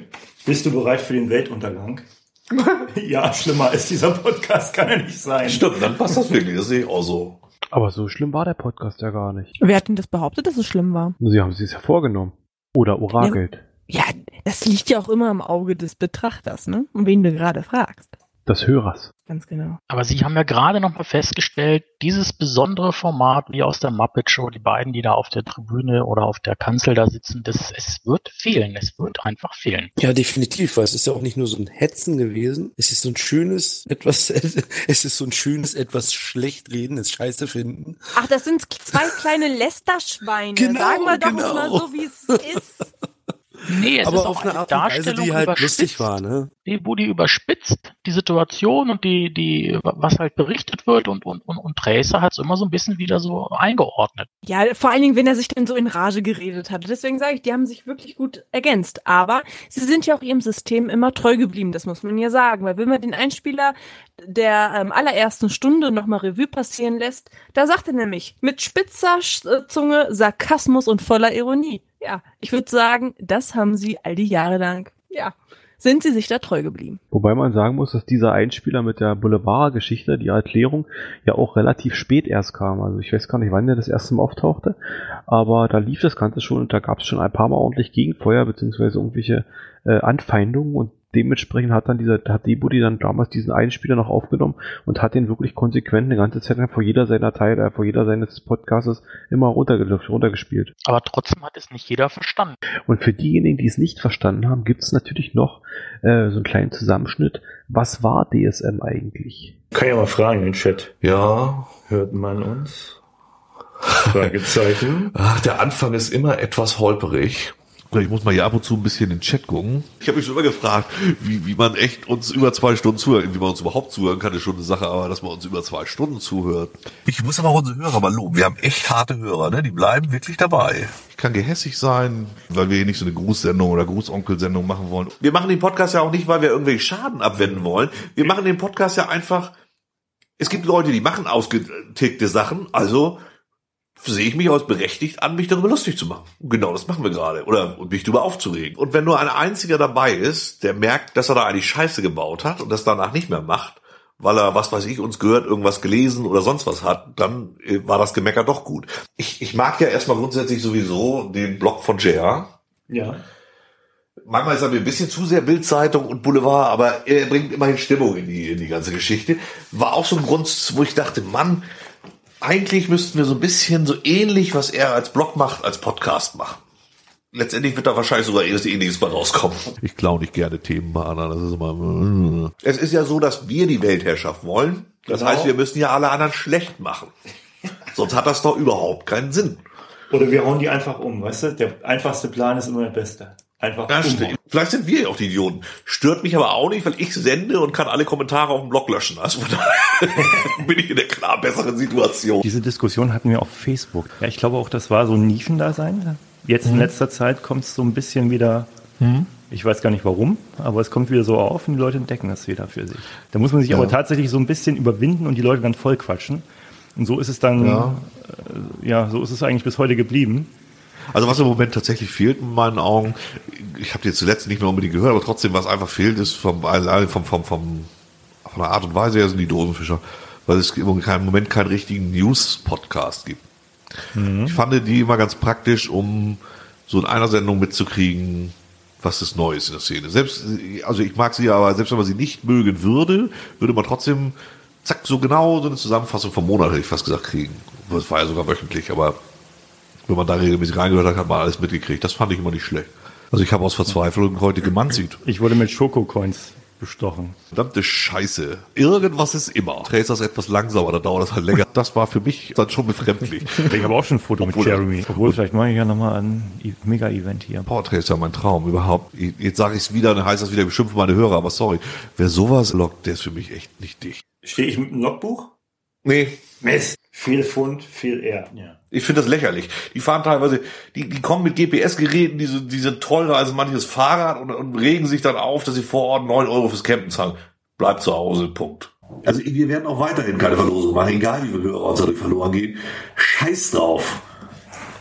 Bist du bereit für den Weltuntergang? ja, schlimmer als dieser Podcast kann er nicht sein. Stimmt, dann passt das wirklich. Das sehe ich auch so. Aber so schlimm war der Podcast ja gar nicht. Wer hat denn das behauptet, dass es schlimm war? Sie haben es ja vorgenommen. Oder orakelt. Ja, das liegt ja auch immer im Auge des Betrachters, ne? Um wen du gerade fragst. Des Hörers. Ganz genau. Aber Sie haben ja gerade noch mal festgestellt, dieses besondere Format wie aus der Muppet Show, die beiden, die da auf der Tribüne oder auf der Kanzel da sitzen, das, es wird fehlen. Es wird einfach fehlen. Ja, definitiv, weil es ist ja auch nicht nur so ein Hetzen gewesen. Es ist so ein schönes, etwas, es ist so ein schönes, etwas schlecht reden, es scheiße finden. Ach, das sind zwei kleine Lästerschweine. Genau, Sagen wir doch genau. mal so, wie es ist. Nee, es ist Aber auch auf eine eine Art und Weise, Darstellung die halt überspitzt, lustig war, ne? die, wo die überspitzt die Situation und die, die, was halt berichtet wird und, und, und, und Tracer hat es immer so ein bisschen wieder so eingeordnet. Ja, vor allen Dingen, wenn er sich dann so in Rage geredet hatte. Deswegen sage ich, die haben sich wirklich gut ergänzt. Aber sie sind ja auch ihrem System immer treu geblieben, das muss man ja sagen. Weil wenn man den Einspieler der ähm, allerersten Stunde nochmal Revue passieren lässt, da sagt er nämlich mit spitzer äh, Zunge, Sarkasmus und voller Ironie. Ja, ich würde sagen, das haben sie all die Jahre lang, ja, sind sie sich da treu geblieben. Wobei man sagen muss, dass dieser Einspieler mit der Boulevard-Geschichte, die Erklärung, ja auch relativ spät erst kam. Also ich weiß gar nicht, wann der das erste Mal auftauchte, aber da lief das Ganze schon und da gab es schon ein paar Mal ordentlich Gegenfeuer beziehungsweise irgendwelche äh, Anfeindungen und dementsprechend hat dann dieser, hat Debudi dann damals diesen Einspieler noch aufgenommen und hat den wirklich konsequent eine ganze Zeit lang vor jeder seiner Teile, äh, vor jeder seines Podcasts immer runtergespielt. Aber trotzdem hat es nicht jeder verstanden. Und für diejenigen, die es nicht verstanden haben, gibt es natürlich noch äh, so einen kleinen Zusammenschnitt. Was war DSM eigentlich? Kann ja mal fragen in den Chat. Ja. Hört man uns? Fragezeichen. Ach, der Anfang ist immer etwas holperig. Ich muss mal hier ab und zu ein bisschen in den Chat gucken. Ich habe mich schon immer gefragt, wie, wie man echt uns über zwei Stunden zuhört. Wie man uns überhaupt zuhören kann, ist schon eine Sache, aber dass man uns über zwei Stunden zuhört. Ich muss aber auch unsere Hörer mal loben. Wir haben echt harte Hörer, ne? Die bleiben wirklich dabei. Ich kann gehässig sein, weil wir hier nicht so eine Grußsendung oder Grußonkelsendung machen wollen. Wir machen den Podcast ja auch nicht, weil wir irgendwelche Schaden abwenden wollen. Wir machen den Podcast ja einfach. Es gibt Leute, die machen ausgetickte Sachen, also sehe ich mich als berechtigt an, mich darüber lustig zu machen. Genau das machen wir gerade. Oder und mich darüber aufzuregen. Und wenn nur ein einziger dabei ist, der merkt, dass er da eigentlich Scheiße gebaut hat und das danach nicht mehr macht, weil er, was weiß ich, uns gehört, irgendwas gelesen oder sonst was hat, dann äh, war das Gemecker doch gut. Ich, ich mag ja erstmal grundsätzlich sowieso den Blog von JR. Ja. Manchmal ist er mir ein bisschen zu sehr Bildzeitung und Boulevard, aber er bringt immerhin Stimmung in die, in die ganze Geschichte. War auch so ein Grund, wo ich dachte, Mann, eigentlich müssten wir so ein bisschen so ähnlich, was er als Blog macht, als Podcast machen. Letztendlich wird da wahrscheinlich sogar etwas ähnliches bei rauskommen. Ich klaue nicht gerne Themen mal an, das ist immer. Es ist ja so, dass wir die Weltherrschaft wollen. Das Genau. heißt, wir müssen ja alle anderen schlecht machen. Sonst hat das doch überhaupt keinen Sinn. Oder wir hauen die einfach um, weißt du? Der einfachste Plan ist immer der beste. Einfach Ja. Vielleicht sind wir ja auch die Idioten. Stört mich aber auch nicht, weil ich sende und kann alle Kommentare auf dem Blog löschen. Also bin ich in der klar besseren Situation. Diese Diskussion hatten wir auf Facebook. Ja, ich glaube auch, das war so ein Nischendasein. Jetzt in letzter Zeit kommt es so ein bisschen wieder. Ich weiß gar nicht warum, aber es kommt wieder so auf und die Leute entdecken das wieder für sich. Da muss man sich aber tatsächlich so ein bisschen überwinden und die Leute dann voll quatschen. Und so ist es dann, Ja. äh, ja, so ist es eigentlich bis heute geblieben. Also was im Moment tatsächlich fehlt in meinen Augen, ich habe die zuletzt nicht mehr unbedingt gehört, aber trotzdem, was einfach fehlt, ist vom, allein vom, vom, vom, von der Art und Weise her sind die Dosenfischer, weil es im Moment keinen richtigen News-Podcast gibt. Ich fand die immer ganz praktisch, um so in einer Sendung mitzukriegen, was ist Neues in der Szene. Selbst, also ich mag sie aber, selbst wenn man sie nicht mögen würde, würde man trotzdem, zack, so genau so eine Zusammenfassung vom Monat, hätte ich fast gesagt, kriegen. Das war ja sogar wöchentlich, aber wenn man da regelmäßig reingehört hat, hat man alles mitgekriegt. Das fand ich immer nicht schlecht. Also ich habe aus Verzweiflung heute gemanzigt. Ich wurde mit Schokocoins bestochen. Verdammte Scheiße. Irgendwas ist immer. Tracer ist etwas langsamer, da dauert das halt länger. Das war für mich dann schon befremdlich. Ich habe auch schon ein Foto mit Obwohl- Jeremy. Obwohl, vielleicht mache ich ja nochmal ein E- Mega-Event hier. Power Tracer, mein Traum überhaupt. Jetzt sage ich es wieder, dann heißt das wieder, ich beschimpfe meine Hörer, aber sorry. Wer sowas lockt, der ist für mich echt nicht dicht. Stehe ich mit dem Logbuch? Nee, Mist. Viel Pfund, viel eher. Ja. Ich finde das lächerlich. Die fahren teilweise, die, die kommen mit GPS-Geräten, die, sind- die sind teurer als manches Fahrrad und, und regen sich dann auf, dass sie vor Ort 9 Euro fürs Campen zahlen. Bleibt zu Hause, Punkt. Also wir werden auch weiterhin keine Verlosung machen, egal wie viele Hörer uns dadurch verloren gehen. Scheiß drauf.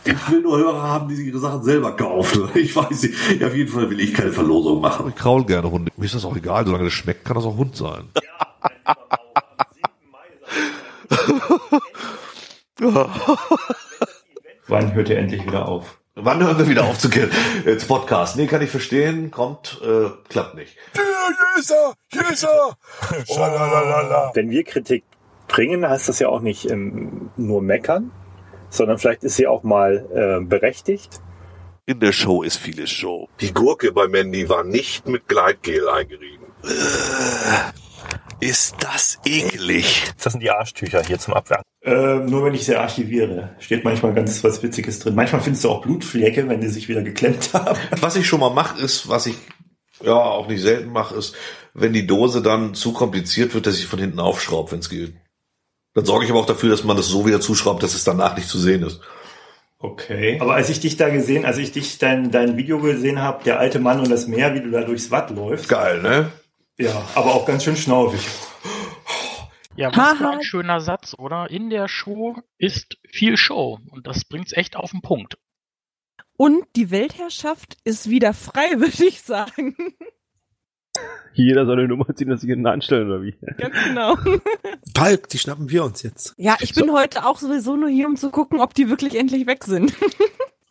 Ich will nur Hörer haben, die sich ihre Sachen selber kaufen. Ich weiß nicht. Auf jeden Fall will ich keine Verlosung machen. Ich kraul gerne Hunde. Mir ist das auch egal, solange das schmeckt, kann das auch Hund sein. Wann hört ihr endlich wieder auf? Wann hören wir wieder auf zu kennen? Jetzt Podcast. Nee, kann ich verstehen. Kommt, äh, klappt nicht. Wenn wir Kritik bringen, heißt das ja auch nicht ähm, nur meckern, sondern vielleicht ist sie auch mal äh, berechtigt. In der Show ist vieles Show. Die Gurke bei Mandy war nicht mit Gleitgel eingerieben. Ist das eklig. Das sind die Arschtücher hier zum Abwerfen. Äh, nur wenn ich sie archiviere. Steht manchmal ganz was Witziges drin. Manchmal findest du auch Blutflecke, wenn die sich wieder geklemmt haben. Was ich schon mal mache, ist, was ich ja auch nicht selten mache, ist, wenn die Dose dann zu kompliziert wird, dass ich von hinten aufschraube, wenn es geht. Dann sorge ich aber auch dafür, dass man das so wieder zuschraubt, dass es danach nicht zu sehen ist. Okay. Aber als ich dich da gesehen, als ich dich dein, dein Video gesehen habe, der alte Mann und das Meer, wie du da durchs Watt läufst. Geil, ne? Ja, aber auch ganz schön schnaufig. Ja, was für ein schöner Satz, oder? In der Show ist viel Show und das bringt's echt auf den Punkt. Und die Weltherrschaft ist wieder frei, würde ich sagen. Jeder soll eine Nummer ziehen, dass sich hinten anstellen, oder wie? Ganz genau. Palk, die schnappen wir uns jetzt. Ja, ich bin heute auch sowieso nur hier, um zu gucken, ob die wirklich endlich weg sind.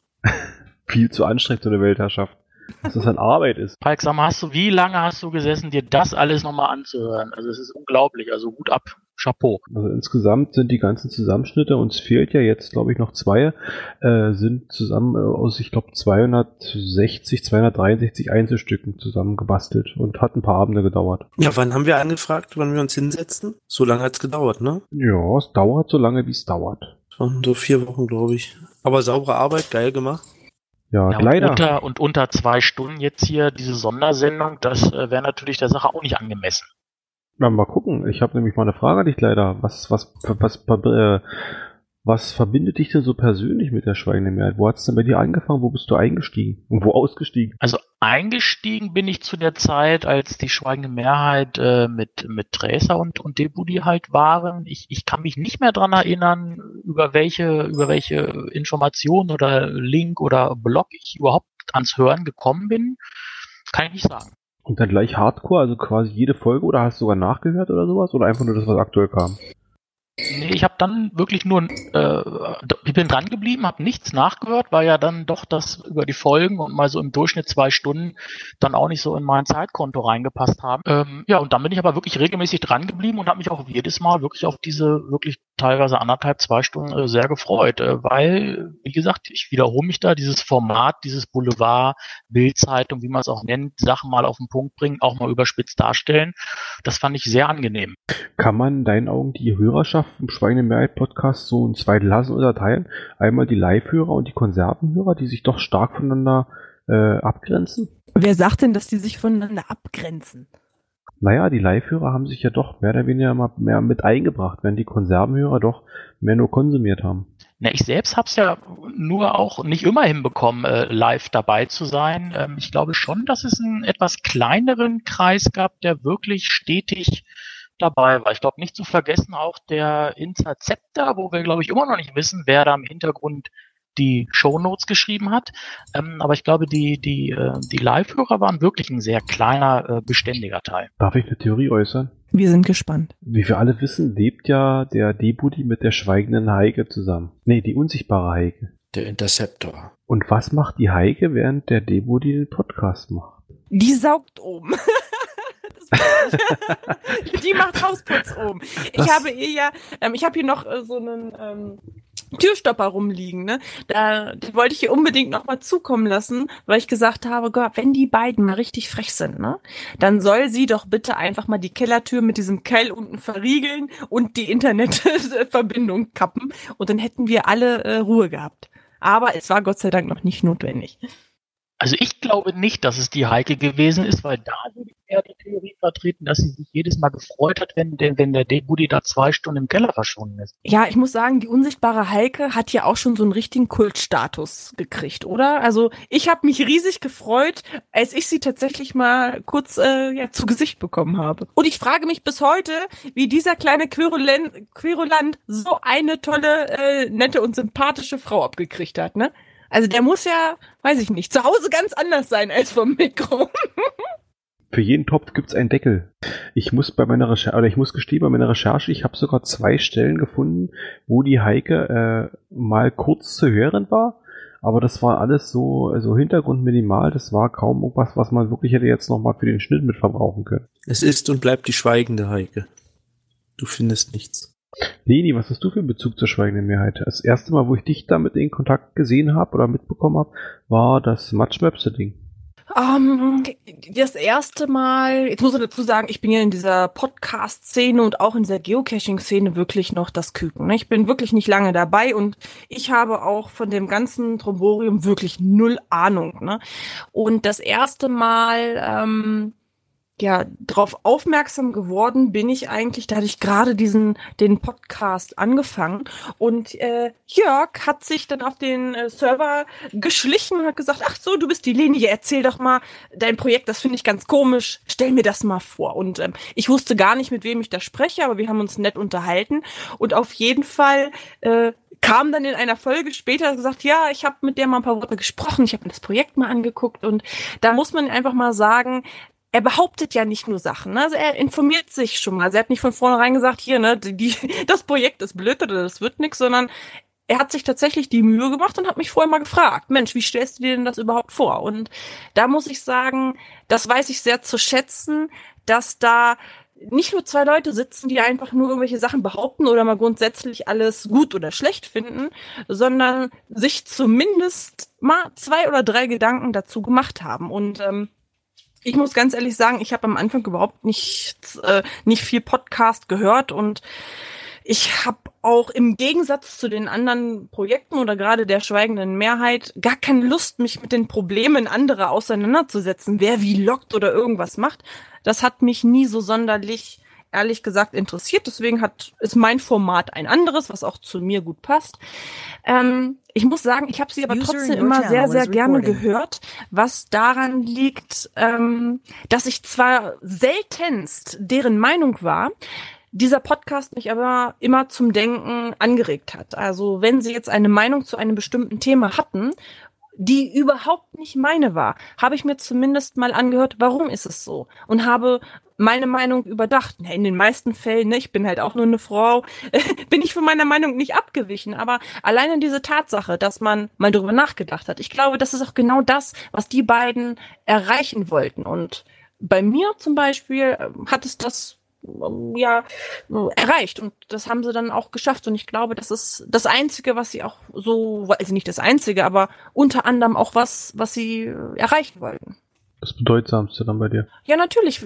Viel zu anstrengend, so eine Weltherrschaft. Dass das an Arbeit ist. Palk, sag mal, hast du, wie lange hast du gesessen, dir das alles nochmal anzuhören? Also es ist unglaublich, also gut ab, Chapeau. Also insgesamt sind die ganzen Zusammenschnitte, uns fehlt ja jetzt, glaube ich, noch zwei, äh, sind zusammen äh, aus, ich glaube, 260, 263 Einzelstücken zusammengebastelt und hat ein paar Abende gedauert. Ja, wann haben wir angefragt, wann wir uns hinsetzen? So lange hat's gedauert, ne? Ja, es dauert so lange, wie es dauert. So vier Wochen, glaube ich. Aber saubere Arbeit, geil gemacht. Ja, Ja, und leider. unter, und unter zwei Stunden jetzt hier diese Sondersendung, das äh, wäre natürlich der Sache auch nicht angemessen. Na, mal gucken. Ich habe nämlich mal eine Frage an dich leider. Was, was, was, äh, was verbindet dich denn so persönlich mit der Schweigenden Mehrheit? Wo hat's denn bei dir angefangen? Wo bist du eingestiegen? Und wo ausgestiegen? Also eingestiegen bin ich zu der Zeit, als die Schweigende Mehrheit äh, mit, mit Tracer und, und Debudi halt waren. Ich, ich kann mich nicht mehr dran erinnern, über welche, über welche Information oder Link oder Blog ich überhaupt ans Hören gekommen bin. Kann ich nicht sagen. Und dann gleich Hardcore, also quasi jede Folge oder hast du sogar nachgehört oder sowas? Oder einfach nur das, was aktuell kam? Ich habe dann wirklich nur, äh, ich bin dran geblieben, habe nichts nachgehört, weil ja dann doch das über die Folgen und mal so im Durchschnitt zwei Stunden dann auch nicht so in mein Zeitkonto reingepasst haben. Ähm, ja, und dann bin ich aber wirklich regelmäßig dran geblieben und habe mich auch jedes Mal wirklich auf diese wirklich teilweise anderthalb, zwei Stunden äh, sehr gefreut, äh, weil, wie gesagt, ich wiederhole mich da, dieses Format, dieses Boulevard, Bildzeitung, wie man es auch nennt, Sachen mal auf den Punkt bringen, auch mal überspitzt darstellen, das fand ich sehr angenehm. Kann man in deinen Augen die Hörerschaft im Schweigende Mehrheit Podcast so in zwei Lassen unterteilen? Einmal die Live-Hörer und die Konservenhörer, die sich doch stark voneinander äh, abgrenzen? Wer sagt denn, dass die sich voneinander abgrenzen? Naja, die Live-Hörer haben sich ja doch mehr oder weniger mal mehr mit eingebracht, während die Konservenhörer doch mehr nur konsumiert haben. Na, ich selbst habe es ja nur auch nicht immer hinbekommen, äh, live dabei zu sein. Ähm, ich glaube schon, dass es einen etwas kleineren Kreis gab, der wirklich stetig dabei war. Ich glaube nicht zu vergessen auch der Interceptor, wo wir, glaube ich, immer noch nicht wissen, wer da im Hintergrund die Shownotes geschrieben hat. Ähm, aber ich glaube, die, die, äh, die Live-Hörer waren wirklich ein sehr kleiner, äh, beständiger Teil. Darf ich eine Theorie äußern? Wir sind gespannt. Wie wir alle wissen, lebt ja der Debudi mit der schweigenden Heike zusammen. Nee, die unsichtbare Heike. Der Interceptor. Und was macht die Heike, während der Debudi den Podcast macht? Die saugt oben. Die macht Hausputz oben. Ich Das- habe ihr ja, ähm, ich habe hier noch äh, so einen ähm, Türstopper rumliegen, ne? Da den wollte ich ihr unbedingt noch mal zukommen lassen, weil ich gesagt habe, Gott, wenn die beiden mal richtig frech sind, ne, dann soll sie doch bitte einfach mal die Kellertür mit diesem Keil unten verriegeln und die Internetverbindung kappen und dann hätten wir alle äh, Ruhe gehabt. Aber es war Gott sei Dank noch nicht notwendig. Also ich glaube nicht, dass es die Heike gewesen ist, weil da würde ich eher die Theorie vertreten, dass sie sich jedes Mal gefreut hat, wenn, der- wenn der Debudi da zwei Stunden im Keller verschwunden ist. Ja, ich muss sagen, die unsichtbare Heike hat ja auch schon so einen richtigen Kultstatus gekriegt, oder? Also ich habe mich riesig gefreut, als ich sie tatsächlich mal kurz äh, ja, zu Gesicht bekommen habe. Und ich frage mich bis heute, wie dieser kleine Querulant, Querulant so eine tolle, äh, nette und sympathische Frau abgekriegt hat, ne? Also der muss ja, weiß ich nicht, zu Hause ganz anders sein als vom Mikro. Für jeden Topf gibt's einen Deckel. Ich muss bei meiner Recherche, oder ich muss gestehen, bei meiner Recherche, ich habe sogar zwei Stellen gefunden, wo die Heike äh, mal kurz zu hören war. Aber das war alles so, also Hintergrund minimal, das war kaum irgendwas, was man wirklich hätte jetzt nochmal für den Schnitt mit verbrauchen können. Es ist und bleibt die schweigende Heike. Du findest nichts. Leni, was hast du für einen Bezug zur schweigenden Mehrheit? Das erste Mal, wo ich dich damit in Kontakt gesehen habe oder mitbekommen habe, war das Matchmapse-Ding. Ähm, das erste Mal, jetzt muss ich dazu sagen, ich bin ja in dieser Podcast-Szene und auch in dieser Geocaching-Szene wirklich noch das Küken. Ne? Ich bin wirklich nicht lange dabei und ich habe auch von dem ganzen Tromborium wirklich null Ahnung. Ne? Und das erste Mal, ähm, ja, darauf aufmerksam geworden bin ich eigentlich, da hatte ich gerade diesen, den Podcast angefangen. Und äh, Jörg hat sich dann auf den äh, Server geschlichen und hat gesagt, ach so, du bist die Linie, erzähl doch mal dein Projekt, das finde ich ganz komisch, stell mir das mal vor. Und ähm, ich wusste gar nicht, mit wem ich da spreche, aber wir haben uns nett unterhalten. Und auf jeden Fall äh, kam dann in einer Folge später gesagt, ja, ich habe mit der mal ein paar Worte gesprochen, ich habe mir das Projekt mal angeguckt. Und da muss man einfach mal sagen, er behauptet ja nicht nur Sachen, ne? also er informiert sich schon mal. Also er hat nicht von vornherein gesagt, hier, ne, die, das Projekt ist blöd oder das wird nix, sondern er hat sich tatsächlich die Mühe gemacht und hat mich vorher mal gefragt, Mensch, wie stellst du dir denn das überhaupt vor? Und da muss ich sagen, das weiß ich sehr zu schätzen, dass da nicht nur zwei Leute sitzen, die einfach nur irgendwelche Sachen behaupten oder mal grundsätzlich alles gut oder schlecht finden, sondern sich zumindest mal zwei oder drei Gedanken dazu gemacht haben. Und ähm, ich muss ganz ehrlich sagen, ich habe am Anfang überhaupt nicht, äh, nicht viel Podcast gehört und ich habe auch im Gegensatz zu den anderen Projekten oder gerade der schweigenden Mehrheit gar keine Lust, mich mit den Problemen anderer auseinanderzusetzen, wer wie lockt oder irgendwas macht. Das hat mich nie so sonderlich ehrlich gesagt interessiert. Deswegen hat ist mein Format ein anderes, was auch zu mir gut passt. Ähm, ich muss sagen, ich habe sie aber User trotzdem immer sehr, sehr gerne recording. gehört, was daran liegt, ähm, dass ich zwar seltenst deren Meinung war, dieser Podcast mich aber immer zum Denken angeregt hat. Also wenn Sie jetzt eine Meinung zu einem bestimmten Thema hatten, die überhaupt nicht meine war, habe ich mir zumindest mal angehört, warum ist es so? Und habe meine Meinung überdacht. In den meisten Fällen, ne, ich bin halt auch nur eine Frau, bin ich von meiner Meinung nicht abgewichen. Aber alleine diese Tatsache, dass man mal darüber nachgedacht hat, ich glaube, das ist auch genau das, was die beiden erreichen wollten. Und bei mir zum Beispiel ähm, hat es das ähm, ja erreicht und das haben sie dann auch geschafft und ich glaube, das ist das einzige, was sie auch so, also nicht das einzige, aber unter anderem auch was, was sie äh, erreichen wollten. Das Bedeutsamste dann bei dir. Ja, natürlich.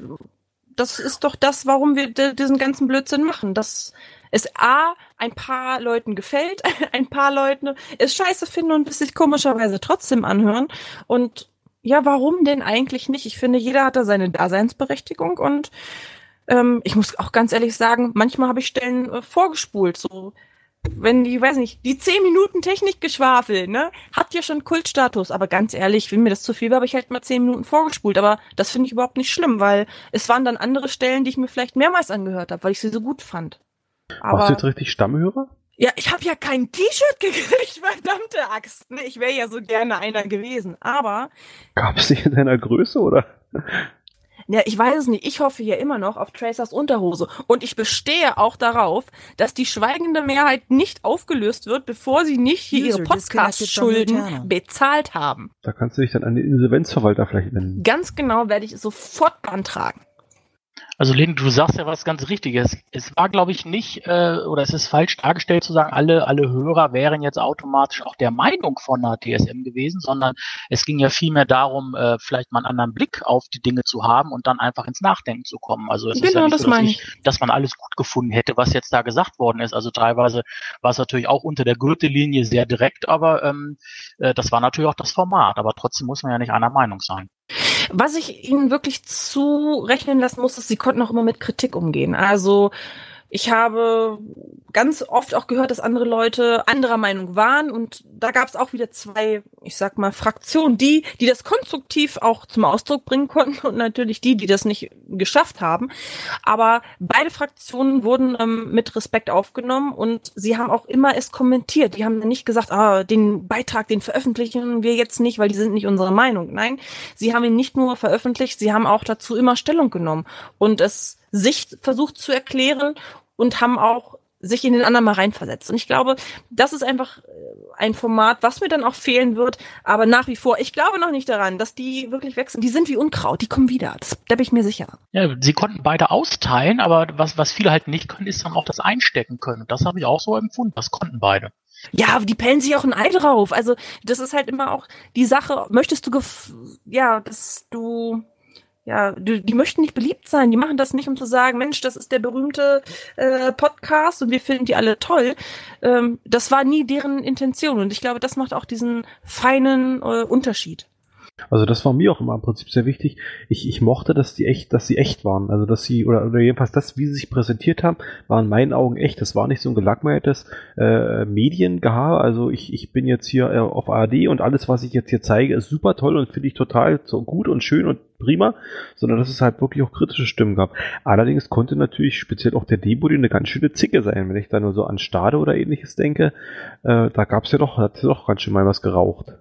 Das ist doch das, warum wir di- diesen ganzen Blödsinn machen. Dass es A, ein paar Leuten gefällt, ein paar Leuten es scheiße finden und es sich komischerweise trotzdem anhören. Und ja, warum denn eigentlich nicht? Ich finde, jeder hat da seine Daseinsberechtigung und ähm, ich muss auch ganz ehrlich sagen, manchmal habe ich Stellen äh, vorgespult, so wenn die, weiß nicht, die 10 Minuten Technikgeschwafel, ne, hat ja schon Kultstatus, aber ganz ehrlich, wenn mir das zu viel war, habe ich halt mal 10 Minuten vorgespult, aber das finde ich überhaupt nicht schlimm, weil es waren dann andere Stellen, die ich mir vielleicht mehrmals angehört habe, weil ich sie so gut fand. Warst Aber du jetzt richtig Stammhörer? ja, ich habe ja kein T-Shirt gekriegt, verdammte Axt. Ne? Ich wäre ja so gerne einer gewesen. Aber, Gab es dich in deiner Größe oder? Ja, ich weiß es nicht. Ich hoffe ja immer noch auf Tracers Unterhose. Und ich bestehe auch darauf, dass die schweigende Mehrheit nicht aufgelöst wird, bevor sie nicht hier ihre User channel. Podcast-Schulden bezahlt haben. Da kannst du dich dann an den Insolvenzverwalter vielleicht wenden. Ganz genau werde ich es sofort beantragen. Also Lene, du sagst ja was ganz Richtiges. Es war, glaube ich, nicht, äh, oder es ist falsch dargestellt zu sagen, alle, alle Hörer wären jetzt automatisch auch der Meinung von der TSM gewesen, sondern es ging ja vielmehr darum, äh, vielleicht mal einen anderen Blick auf die Dinge zu haben und dann einfach ins Nachdenken zu kommen. Also es ist ja Genau, nicht das so, dass, ich, dass man alles gut gefunden hätte, was jetzt da gesagt worden ist. Also teilweise war es natürlich auch unter der Gürtellinie sehr direkt, aber ähm, äh, das war natürlich auch das Format. Aber trotzdem muss man ja nicht einer Meinung sein. Was ich ihnen wirklich zurechnen lassen muss, ist, sie konnten auch immer mit Kritik umgehen. Also ich habe ganz oft auch gehört, dass andere Leute anderer Meinung waren und da gab es auch wieder zwei, ich sag mal, Fraktionen, die, die das konstruktiv auch zum Ausdruck bringen konnten und natürlich die, die das nicht geschafft haben. Aber beide Fraktionen wurden ähm, mit Respekt aufgenommen und sie haben auch immer es kommentiert. Die haben nicht gesagt, ah, den Beitrag, den veröffentlichen wir jetzt nicht, weil die sind nicht unsere Meinung. Nein, sie haben ihn nicht nur veröffentlicht, sie haben auch dazu immer Stellung genommen und es sich versucht zu erklären und haben auch sich in den anderen mal reinversetzt. Und ich glaube, das ist einfach äh, ein Format, was mir dann auch fehlen wird. Aber nach wie vor, ich glaube noch nicht daran, dass die wirklich wechseln. Die sind wie Unkraut, die kommen wieder. Das, da bin ich mir sicher. Ja, sie konnten beide austeilen, aber was, was viele halt nicht können, ist dann auch das einstecken können. Und das habe ich auch so empfunden. Das konnten beide. Ja, die pellen sich auch ein Ei drauf. Also das ist halt immer auch die Sache, möchtest du, gef ja, dass du, ja, die, die möchten nicht beliebt sein. Die machen das nicht, um zu sagen, Mensch, das ist der berühmte äh, Podcast und wir finden die alle toll. Ähm, das war nie deren Intention und ich glaube, das macht auch diesen feinen äh, Unterschied. Also das war mir auch immer im Prinzip sehr wichtig. Ich, ich mochte, dass die echt, dass sie echt waren. Also dass sie, oder, oder jedenfalls das, wie sie sich präsentiert haben, war in meinen Augen echt. Das war nicht so ein gelackmeiertes äh, Mediengehabe. Also ich, ich bin jetzt hier äh, auf ARD und alles, was ich jetzt hier zeige, ist super toll und finde ich total so gut und schön und prima, sondern dass es halt wirklich auch kritische Stimmen gab. Allerdings konnte natürlich speziell auch der Debody eine ganz schöne Zicke sein, wenn ich da nur so an Stade oder ähnliches denke. Äh, da gab's ja doch, hat ja doch ganz schön mal was geraucht.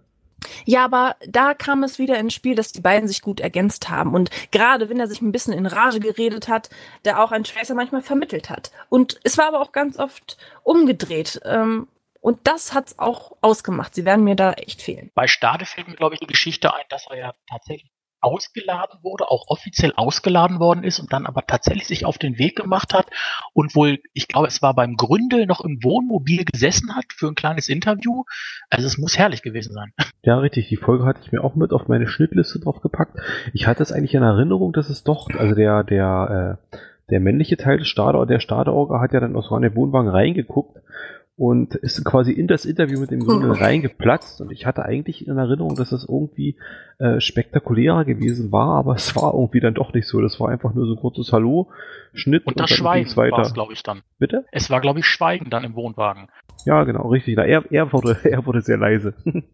Ja, aber da kam es wieder ins Spiel, dass die beiden sich gut ergänzt haben. Und gerade wenn er sich ein bisschen in Rage geredet hat, der auch ein Tracer manchmal vermittelt hat. Und es war aber auch ganz oft umgedreht. Ähm, und das hat's auch ausgemacht. Sie werden mir da echt fehlen. Bei Stade fällt mir, glaube ich, die Geschichte ein, dass er ja tatsächlich ausgeladen wurde, auch offiziell ausgeladen worden ist und dann aber tatsächlich sich auf den Weg gemacht hat und wohl, ich glaube, es war beim Gründel noch im Wohnmobil gesessen hat für ein kleines Interview. Also es muss herrlich gewesen sein. Ja, richtig. Die Folge hatte ich mir auch mit auf meine Schnittliste drauf gepackt. Ich hatte es eigentlich in Erinnerung, dass es doch, also der, der, äh, der männliche Teil des Stader, der Stadeorger hat ja dann aus den Wohnwagen reingeguckt und ist quasi in das Interview mit dem Gründel reingeplatzt und ich hatte eigentlich in Erinnerung, dass das irgendwie äh, spektakulärer gewesen war, aber es war irgendwie dann doch nicht so. Das war einfach nur so ein kurzes Hallo, Schnitt Und das dann Schweigen ging's weiter. war es, glaube ich, dann. Bitte? Es war, glaube ich, Schweigen dann im Wohnwagen. Ja, genau, richtig. Na, er, er, wurde, er wurde sehr leise.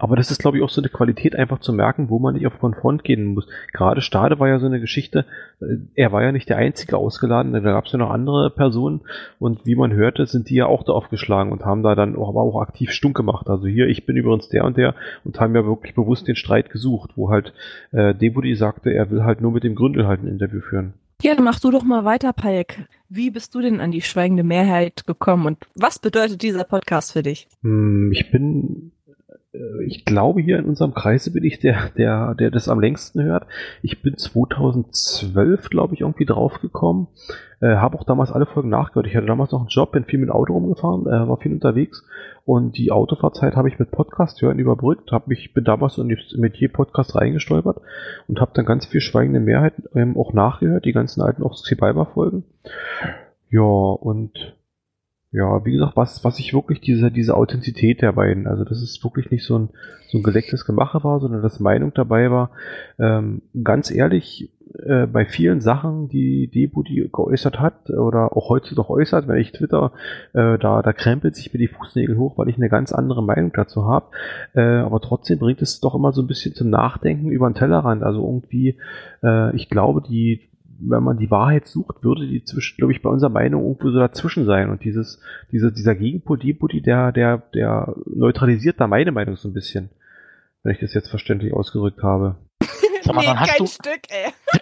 Aber das ist, glaube ich, auch so eine Qualität, einfach zu merken, wo man nicht auf Konfront gehen muss. Gerade Stade war ja so eine Geschichte, äh, er war ja nicht der einzige ausgeladen, da gab es ja noch andere Personen und wie man hörte, sind die ja auch da aufgeschlagen und haben da dann auch, aber auch aktiv stunk gemacht. Also hier, ich bin übrigens der und der und haben ja wirklich bewusst den Streit gesucht, wo halt äh, Debudi sagte, er will halt nur mit dem Gründel halt ein Interview führen. Ja, mach du doch mal weiter, Palk. Wie bist du denn an die schweigende Mehrheit gekommen und was bedeutet dieser Podcast für dich? Hm, Ich bin, ich glaube hier in unserem Kreise bin ich der, der, der das am längsten hört. Ich bin 2012, glaube ich, irgendwie draufgekommen. Äh, habe auch damals alle Folgen nachgehört. Ich hatte damals noch einen Job, bin viel mit dem Auto rumgefahren, äh, war viel unterwegs und die Autofahrzeit habe ich mit Podcast hören überbrückt. Hab mich bin damals in die Metier Podcast reingestolpert und habe dann ganz viel schweigende Mehrheit ähm, auch nachgehört, die ganzen alten auch Folgen. Ja und ja, wie gesagt, was, was ich wirklich diese, diese Authentizität der beiden, also dass es wirklich nicht so ein, so ein gelecktes Gemache war, sondern dass Meinung dabei war. Ähm, ganz ehrlich, äh, bei vielen Sachen, die Debudi geäußert hat oder auch heute noch äußert, wenn ich Twitter, äh, da, da krempelt sich mir die Fußnägel hoch, weil ich eine ganz andere Meinung dazu habe. Äh, aber trotzdem bringt es doch immer so ein bisschen zum Nachdenken über den Tellerrand. Also irgendwie, äh, ich glaube, die wenn man die Wahrheit sucht, würde die zwischen, glaube ich, bei unserer Meinung irgendwo so dazwischen sein. Und dieses, diese, dieser Gegenpol, Debudi, der, der, der neutralisiert da meine Meinung so ein bisschen. Wenn ich das jetzt verständlich ausgedrückt habe. Sag mal, dann hast kein du, Stück, ey.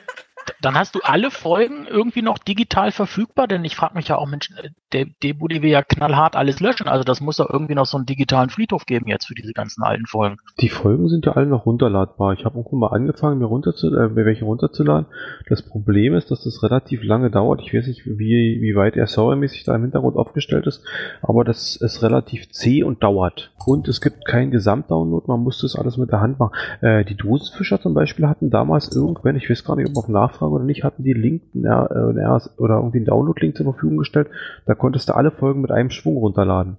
dann hast du alle Folgen irgendwie noch digital verfügbar, denn ich frage mich ja auch, Mensch, äh, der Debudi will ja knallhart alles löschen, also das muss doch irgendwie noch so einen digitalen Friedhof geben jetzt für diese ganzen alten Folgen. Die Folgen sind ja alle noch runterladbar. Ich habe irgendwo mal angefangen, mir, runterzu äh, mir welche runterzuladen. Das Problem ist, dass das relativ lange dauert. Ich weiß nicht, wie, wie weit er servermäßig da im Hintergrund aufgestellt ist, aber das ist relativ zäh und dauert. Und es gibt keinen Gesamtdownload, man muss das alles mit der Hand machen. Äh, die Dosenfischer zum Beispiel hatten damals irgendwann, ich weiß gar nicht, ob auf Nachfrage oder nicht, hatten die Link äh, oder irgendwie einen Download-Link zur Verfügung gestellt. Da konntest du alle Folgen mit einem Schwung runterladen.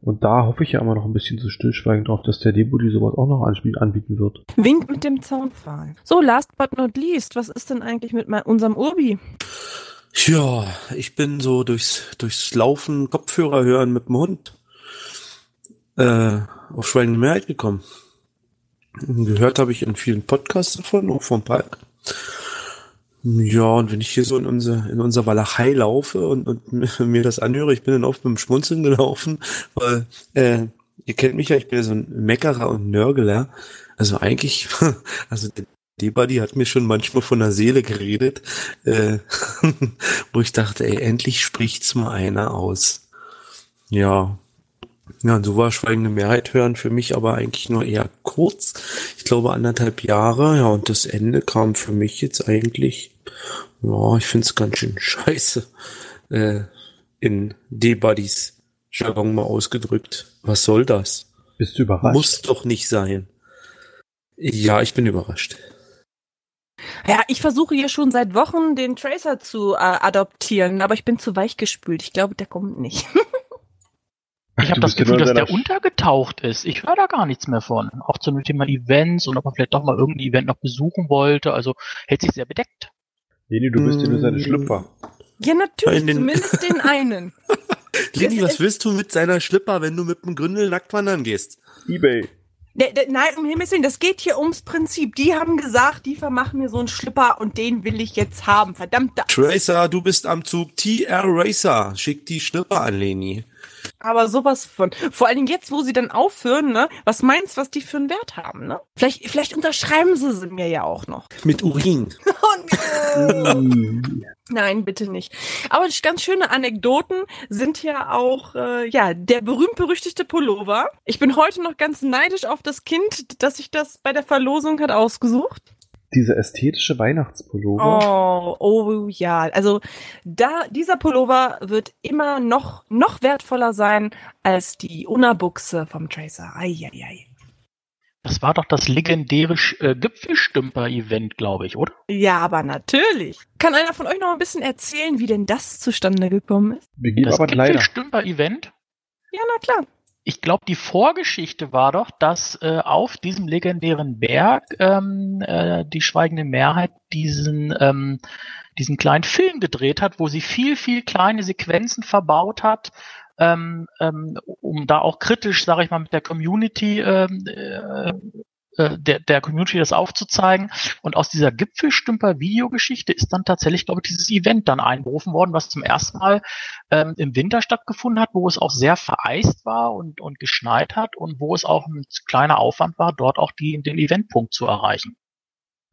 Und da hoffe ich ja immer noch ein bisschen zu stillschweigend drauf, dass der Debudi sowas auch noch anspiel- anbieten wird. Wink mit dem Zaunpfahl. So, last but not least, was ist denn eigentlich mit mein, unserem Urbi? Ja, ich bin so durchs, durchs Laufen, Kopfhörer hören mit dem Hund äh, auf Schweigende Mehrheit gekommen. Gehört habe ich in vielen Podcasts davon, auch vom Park. Ja, und wenn ich hier so in unser, in unser Walachei laufe und, und mir das anhöre, ich bin dann oft mit dem Schmunzeln gelaufen, weil, äh, ihr kennt mich ja, ich bin ja so ein Meckerer und Nörgler. Also eigentlich, also der D-Buddy hat mir schon manchmal von der Seele geredet, äh, wo ich dachte, ey, endlich spricht's mal einer aus. Ja. Ja, und so war Schweigende Mehrheit hören für mich aber eigentlich nur eher kurz. Ich glaube anderthalb Jahre, ja, und das Ende kam für mich jetzt eigentlich, ja, ich find's ganz schön scheiße, äh, in D-Buddies Jargon mal ausgedrückt. Was soll das? Bist du überrascht? Muss doch nicht sein. Ja, ich bin überrascht. Ja, ich versuche hier schon seit Wochen den Tracer zu äh, adoptieren, aber ich bin zu weich gespült. Ich glaube, der kommt nicht. Ich habe das Gefühl, in dass der untergetaucht ist. Ich höre da gar nichts mehr von. Auch zum Thema Events und ob man vielleicht doch mal irgendein Event noch besuchen wollte. Also hält sich sehr bedeckt. Leni, du bist ja nur seine Mm. Schlüpfer. ja, natürlich, den- zumindest den einen. Leni, was willst du mit seiner Schlipper, wenn du mit dem Gründel nackt wandern gehst? Ebay. Der, der, nein, um Himmels Willen, das geht hier ums Prinzip. Die haben gesagt, die vermachen mir so einen Schlipper und den will ich jetzt haben. Verdammt. Tracer, du bist am Zug. TR Racer, schick die Schlipper an Leni. Aber sowas von. Vor allen Dingen jetzt, wo sie dann aufhören, ne? Was meinst du, was die für einen Wert haben, ne? Vielleicht, vielleicht unterschreiben sie sie mir ja auch noch. Mit Urin. Oh. Nein, bitte nicht. Aber ganz schöne Anekdoten sind ja auch, äh, ja, der berühmt-berüchtigte Pullover. Ich bin heute noch ganz neidisch auf das Kind, das sich das bei der Verlosung hat ausgesucht. Dieser ästhetische Weihnachtspullover. Oh, oh ja. Also da dieser Pullover wird immer noch noch wertvoller sein als die Una-Buchse vom Tracer. Eieiei. Das war doch das legendäre äh, Gipfelstümper-Event, glaube ich, oder? Ja, aber natürlich. Kann einer von euch noch ein bisschen erzählen, wie denn das zustande gekommen ist? Wir geben Das aber leider. Gipfelstümper-Event? Ja, na klar. Ich glaube, die Vorgeschichte war doch, dass äh, auf diesem legendären Berg ähm, äh, die schweigende Mehrheit diesen, ähm, diesen kleinen Film gedreht hat, wo sie viel, viel kleine Sequenzen verbaut hat, ähm, ähm, um da auch kritisch, sage ich mal, mit der Community ähm, äh, äh, der, der Community das aufzuzeigen. Und aus dieser Gipfelstümper-Videogeschichte ist dann tatsächlich, glaube ich, dieses Event dann einberufen worden, was zum ersten Mal ähm, im Winter stattgefunden hat, wo es auch sehr vereist war und, und geschneit hat und wo es auch ein kleiner Aufwand war, dort auch die, den Eventpunkt zu erreichen.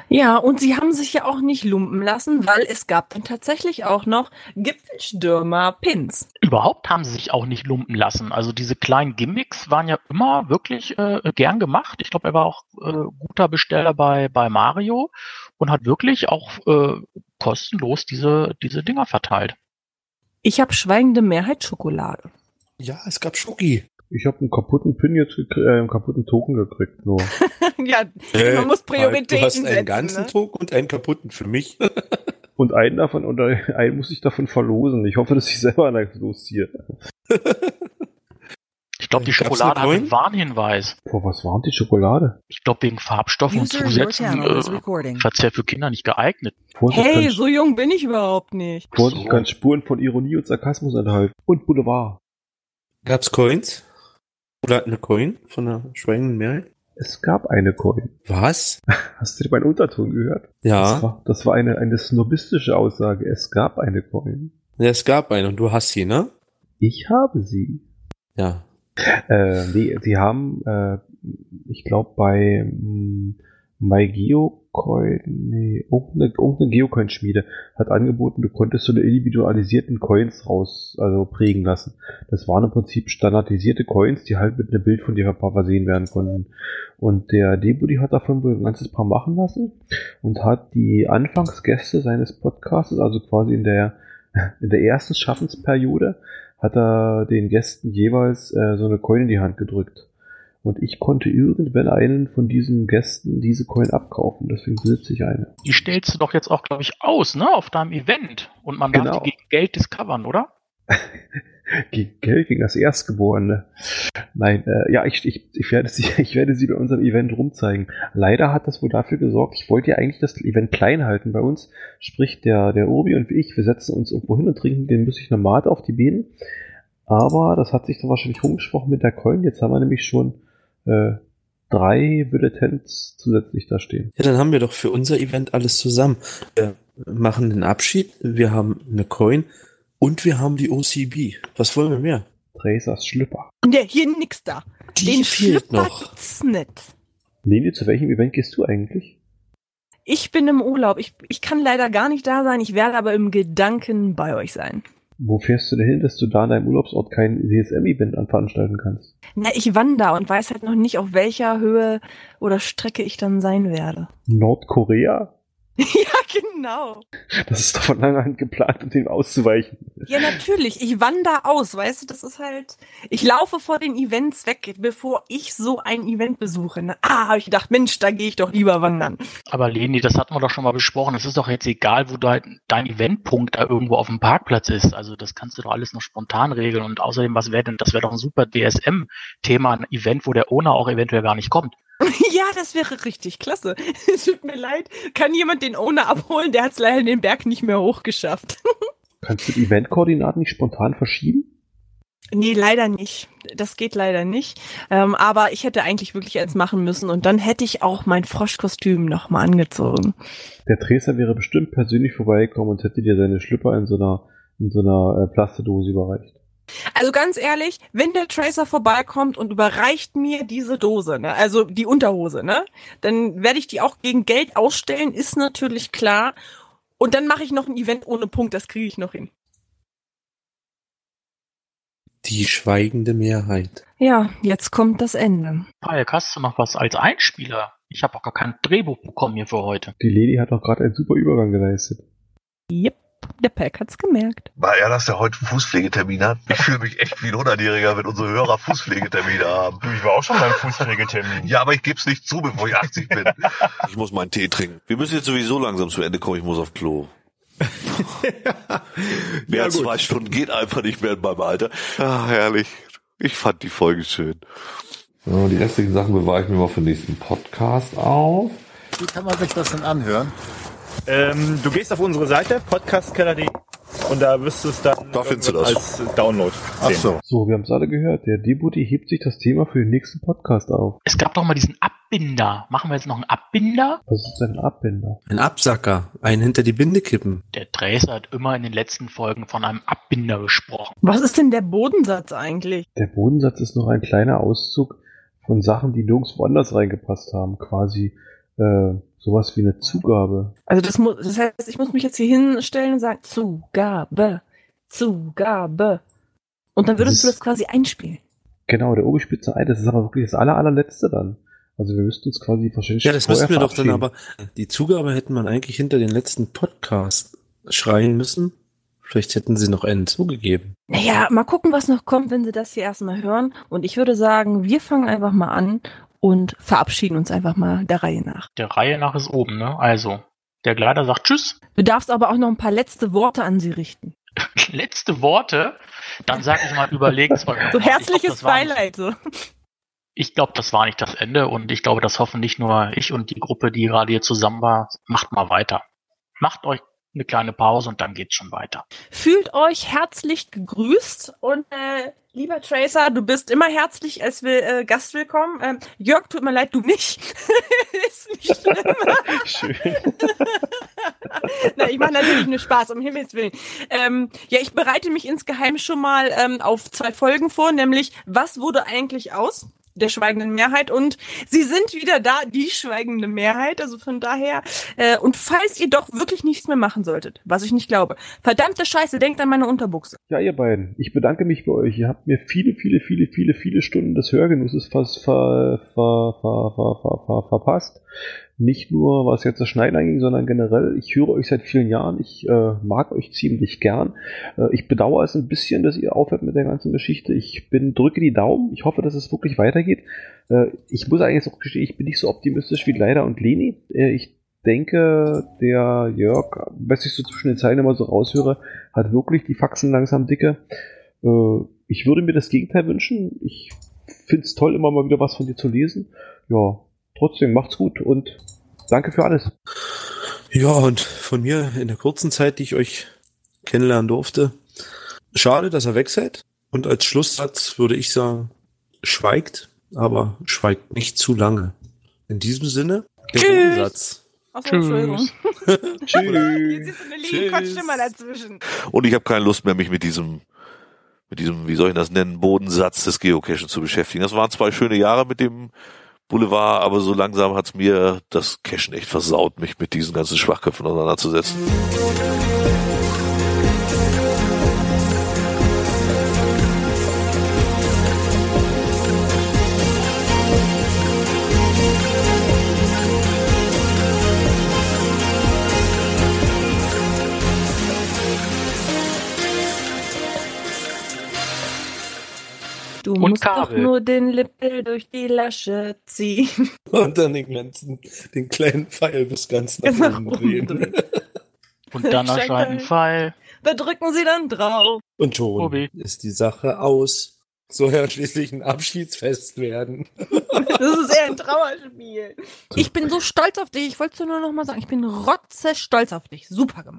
Ja, und sie haben sich ja auch nicht lumpen lassen, weil es gab dann tatsächlich auch noch Gipfelstürmer-Pins. Überhaupt haben sie sich auch nicht lumpen lassen. Also diese kleinen Gimmicks waren ja immer wirklich äh, gern gemacht. Ich glaube, er war auch äh, guter Besteller bei, bei Mario und hat wirklich auch äh, kostenlos diese, diese Dinger verteilt. Ich habe schweigende Mehrheit Schokolade. Ja, es gab Schoki. Ich habe einen kaputten Pin jetzt gekriegt, äh, einen kaputten Token gekriegt, nur. ja, Äh, man muss Prioritäten Du hast einen setzen. ganzen ne? Token und einen kaputten für mich. Und einen davon, oder einen muss ich davon verlosen. Ich hoffe, dass ich selber einen losziehe. Ich glaube, die Gab's Schokolade hat einen? Warnhinweis. Boah, was war denn die Schokolade? Ich glaube, wegen Farbstoffen und User Zusätzen äh, verzerrt für Kinder nicht geeignet. Vorsicht, Hey, so jung bin ich überhaupt nicht. Vorsicht so. kann Spuren von Ironie und Sarkasmus enthalten. Und Boulevard. Gab's Coins? Oder eine Coin von der schweigenden Mehrheit? Es gab eine Coin. Was? Hast du meinen Unterton gehört? Das Ja. war, das war eine, eine snobistische Aussage. Es gab eine Coin. ja, es gab eine und du hast sie, ne? Ich habe sie. Ja. Äh, nee, sie haben, äh, ich glaube, bei mm, MyGeocoin, nee, irgendeine, irgendeine Geocoin-Schmiede hat angeboten, du konntest so eine individualisierten Coins raus, also prägen lassen. Das waren im Prinzip standardisierte Coins, die halt mit einem Bild von dir versehen werden konnten. Und der Debudi hat davon wohl ein ganzes Paar machen lassen und hat die Anfangsgäste seines Podcasts, also quasi in der, in der ersten Schaffensperiode, hat er den Gästen jeweils äh, so eine Coin in die Hand gedrückt. Und ich konnte irgendwann einen von diesen Gästen diese Coin abkaufen. Deswegen besitze ich eine. Die stellst du doch jetzt auch, glaube ich, aus, ne? Auf deinem Event. Und man darf Genau. die gegen Geld discovern, oder? Gegen Geld gegen das Erstgeborene. Nein, äh, ja, ich, ich, ich, werde sie, ich werde sie bei unserem Event rumzeigen. Leider hat das wohl dafür gesorgt, ich wollte ja eigentlich das Event klein halten bei uns. Sprich, der, der Obi und ich, wir setzen uns irgendwo hin und trinken den müßig normal auf die Bienen. Aber das hat sich dann wahrscheinlich rumgesprochen mit der Coin. Jetzt haben wir nämlich schon äh, drei Bulletins zusätzlich da stehen. Ja, dann haben wir doch für unser Event alles zusammen. Wir machen den Abschied, wir haben eine Coin und wir haben die OCB. Was wollen wir mehr? Tracers Schlüpper. Ja, hier nix da. Die Den fehlt Schlüpper noch. gibt's nicht. Leni, zu welchem Event gehst du eigentlich? Ich bin im Urlaub. Ich, ich kann leider gar nicht da sein. Ich werde aber im Gedanken bei euch sein. Wo fährst du denn hin, dass du da an deinem Urlaubsort kein CSM-Event veranstalten kannst? Na, ich wandere und weiß halt noch nicht, auf welcher Höhe oder Strecke ich dann sein werde. Nordkorea? ja, genau. Das ist doch von langer Hand geplant, um dem auszuweichen. Ja, natürlich. Ich wandere aus, weißt du, das ist halt. Ich laufe vor den Events weg, bevor ich so ein Event besuche. Na, ah, habe ich gedacht, Mensch, da gehe ich doch lieber wandern. Aber Leni, das hatten wir doch schon mal besprochen. Es ist doch jetzt egal, wo dein, dein Eventpunkt da irgendwo auf dem Parkplatz ist. Also das kannst du doch alles noch spontan regeln. Und außerdem, was wäre denn, das wäre doch ein super DSM-Thema, ein Event, wo der Owner auch eventuell gar nicht kommt. ja, das wäre richtig klasse. Es tut mir leid. Kann jemand den Owner abholen? Der hat es leider den Berg nicht mehr hochgeschafft. Kannst du die Eventkoordinaten nicht spontan verschieben? Nee, leider nicht. Das geht leider nicht. Ähm, aber ich hätte eigentlich wirklich eins machen müssen und dann hätte ich auch mein Froschkostüm nochmal angezogen. Der Tracer wäre bestimmt persönlich vorbeigekommen und hätte dir seine Schlüpper in so einer, in so einer äh, Plastedose überreicht. Also ganz ehrlich, wenn der Tracer vorbeikommt und überreicht mir diese Dose, ne, also die Unterhose, ne, dann werde ich die auch gegen Geld ausstellen, ist natürlich klar. Und dann mache ich noch ein Event ohne Punkt, das kriege ich noch hin. Die schweigende Mehrheit. Ja, jetzt kommt das Ende. Palk, hast du noch was als Einspieler? Ich habe auch gar kein Drehbuch bekommen hier für heute. Die Lady hat doch gerade einen super Übergang geleistet. Yep. Der Pack hat's gemerkt. War er das, der heute einen Fußpflegetermin hat? Ich fühle mich echt wie ein 100-Jähriger, wenn unsere Hörer Fußpflegetermine haben. Du, ich war auch schon beim Fußpflegetermin. Ja, aber ich geb's nicht zu, bevor ich 80 bin. Ich muss meinen Tee trinken. Wir müssen jetzt sowieso langsam zu Ende kommen. Ich muss auf Klo. Mehr als zwei Stunden geht einfach nicht mehr in meinem Alter. Ah, herrlich. Ich fand die Folge schön. So, die restlichen Sachen bewahre ich mir mal für den nächsten Podcast auf. Wie kann man sich das denn anhören? Ähm, du gehst auf unsere Seite, podcastkeller.de und da wirst du es dann Da findest du das. als Download Ach sehen. so. So, wir haben es alle gehört. Der Debuti hebt sich das Thema für den nächsten Podcast auf. Es gab doch mal diesen Abbinder. Machen wir jetzt noch einen Abbinder? Was ist denn ein Abbinder? Ein Absacker, einen hinter die Binde kippen. Der Tracer hat immer in den letzten Folgen von einem Abbinder gesprochen. Was ist denn der Bodensatz eigentlich? Der Bodensatz ist noch ein kleiner Auszug von Sachen, die nirgendwo anders reingepasst haben. Quasi äh, sowas wie eine Zugabe. Also das muss, das heißt, ich muss mich jetzt hier hinstellen und sagen, Zugabe, Zugabe. Und dann würdest Das du das quasi einspielen. Genau, der Oberspitze Ei, das ist aber wirklich das aller, allerletzte dann. Also wir müssten uns quasi wahrscheinlich Ja, das müssten wir doch dann aber. Die Zugabe hätten man eigentlich hinter den letzten Podcast schreien müssen. Vielleicht hätten sie noch einen zugegeben. Naja, mal gucken, was noch kommt, wenn sie das hier erstmal hören. Und ich würde sagen, wir fangen einfach mal an und verabschieden uns einfach mal der Reihe nach. Der Reihe nach ist oben, ne? Also, der Gleiter sagt Tschüss. Du darfst aber auch noch ein paar letzte Worte an sie richten. Letzte Worte. Dann sag ich mal, überlegt So herzliches Beileid. So. Ich glaube, das war nicht das Ende und ich glaube, das hoffen nicht nur ich und die Gruppe, die gerade hier zusammen war. Macht mal weiter. Macht euch eine kleine Pause und dann geht's schon weiter. Fühlt euch herzlich gegrüßt und äh, lieber Tracer, du bist immer herzlich als will, äh, Gast willkommen. Ähm, Jörg, tut mir leid, du nicht. Ist nicht schlimm. Schön. Na, ich mache natürlich nur Spaß, um Himmels Willen. Ähm, ja, ich bereite mich insgeheim schon mal ähm, auf zwei Folgen vor, nämlich was wurde eigentlich aus? Der schweigenden Mehrheit und sie sind wieder da, die schweigende Mehrheit, also von daher äh, und falls ihr doch wirklich nichts mehr machen solltet, was ich nicht glaube, verdammte Scheiße, denkt an meine Unterbuchse. Ja, ihr beiden, ich bedanke mich bei euch. Ihr habt mir viele, viele, viele, viele, viele Stunden des Hörgenusses fast ver, ver, ver, ver, ver, ver, verpasst. Nicht nur was jetzt das Schneiden anging, sondern generell, ich höre euch seit vielen Jahren, ich äh, mag euch ziemlich gern. Äh, ich bedauere es ein bisschen, dass ihr aufhört mit der ganzen Geschichte. Ich bin, drücke die Daumen, ich hoffe, dass es wirklich weitergeht. Äh, ich muss eigentlich auch gestehen, ich bin nicht so optimistisch wie Leider und Leni. Äh, ich denke, der Jörg, was ich so zwischen den Zeilen immer so raushöre, hat wirklich die Faxen langsam dicke. Äh, ich würde mir das Gegenteil wünschen. Ich finde es toll, immer mal wieder was von dir zu lesen. Ja, trotzdem macht's gut und danke für alles. Ja, und von mir in der kurzen Zeit, die ich euch kennenlernen durfte, schade, dass ihr weg seid. Und als Schlusssatz würde ich sagen, schweigt, aber schweigt nicht zu lange. In diesem Sinne, der Tschüss. Bodensatz. Achso, Tschüss. Entschuldigung. Tschüss. Jetzt ist eine Tschüss. immer dazwischen. Und ich habe keine Lust mehr, mich mit diesem, mit diesem, wie soll ich das nennen, Bodensatz des Geocachen zu beschäftigen. Das waren zwei schöne Jahre mit dem Boulevard, aber so langsam hat's mir das Cachen echt versaut, mich mit diesen ganzen Schwachköpfen auseinanderzusetzen. Du Und musst doch Kabel. nur den Lippel durch die Lasche ziehen. Und dann den, ganzen, den kleinen Pfeil bis ganz nach Nach oben oben drehen. Und dann erscheint ein Pfeil. Da drücken sie dann drauf. Und schon Obi. ist die Sache aus. Soll ja schließlich ein Abschiedsfest werden. Das ist eher ein Trauerspiel. Ich bin so stolz auf dich. Ich wollte nur noch mal sagen, ich bin rotze stolz auf dich. Super gemacht.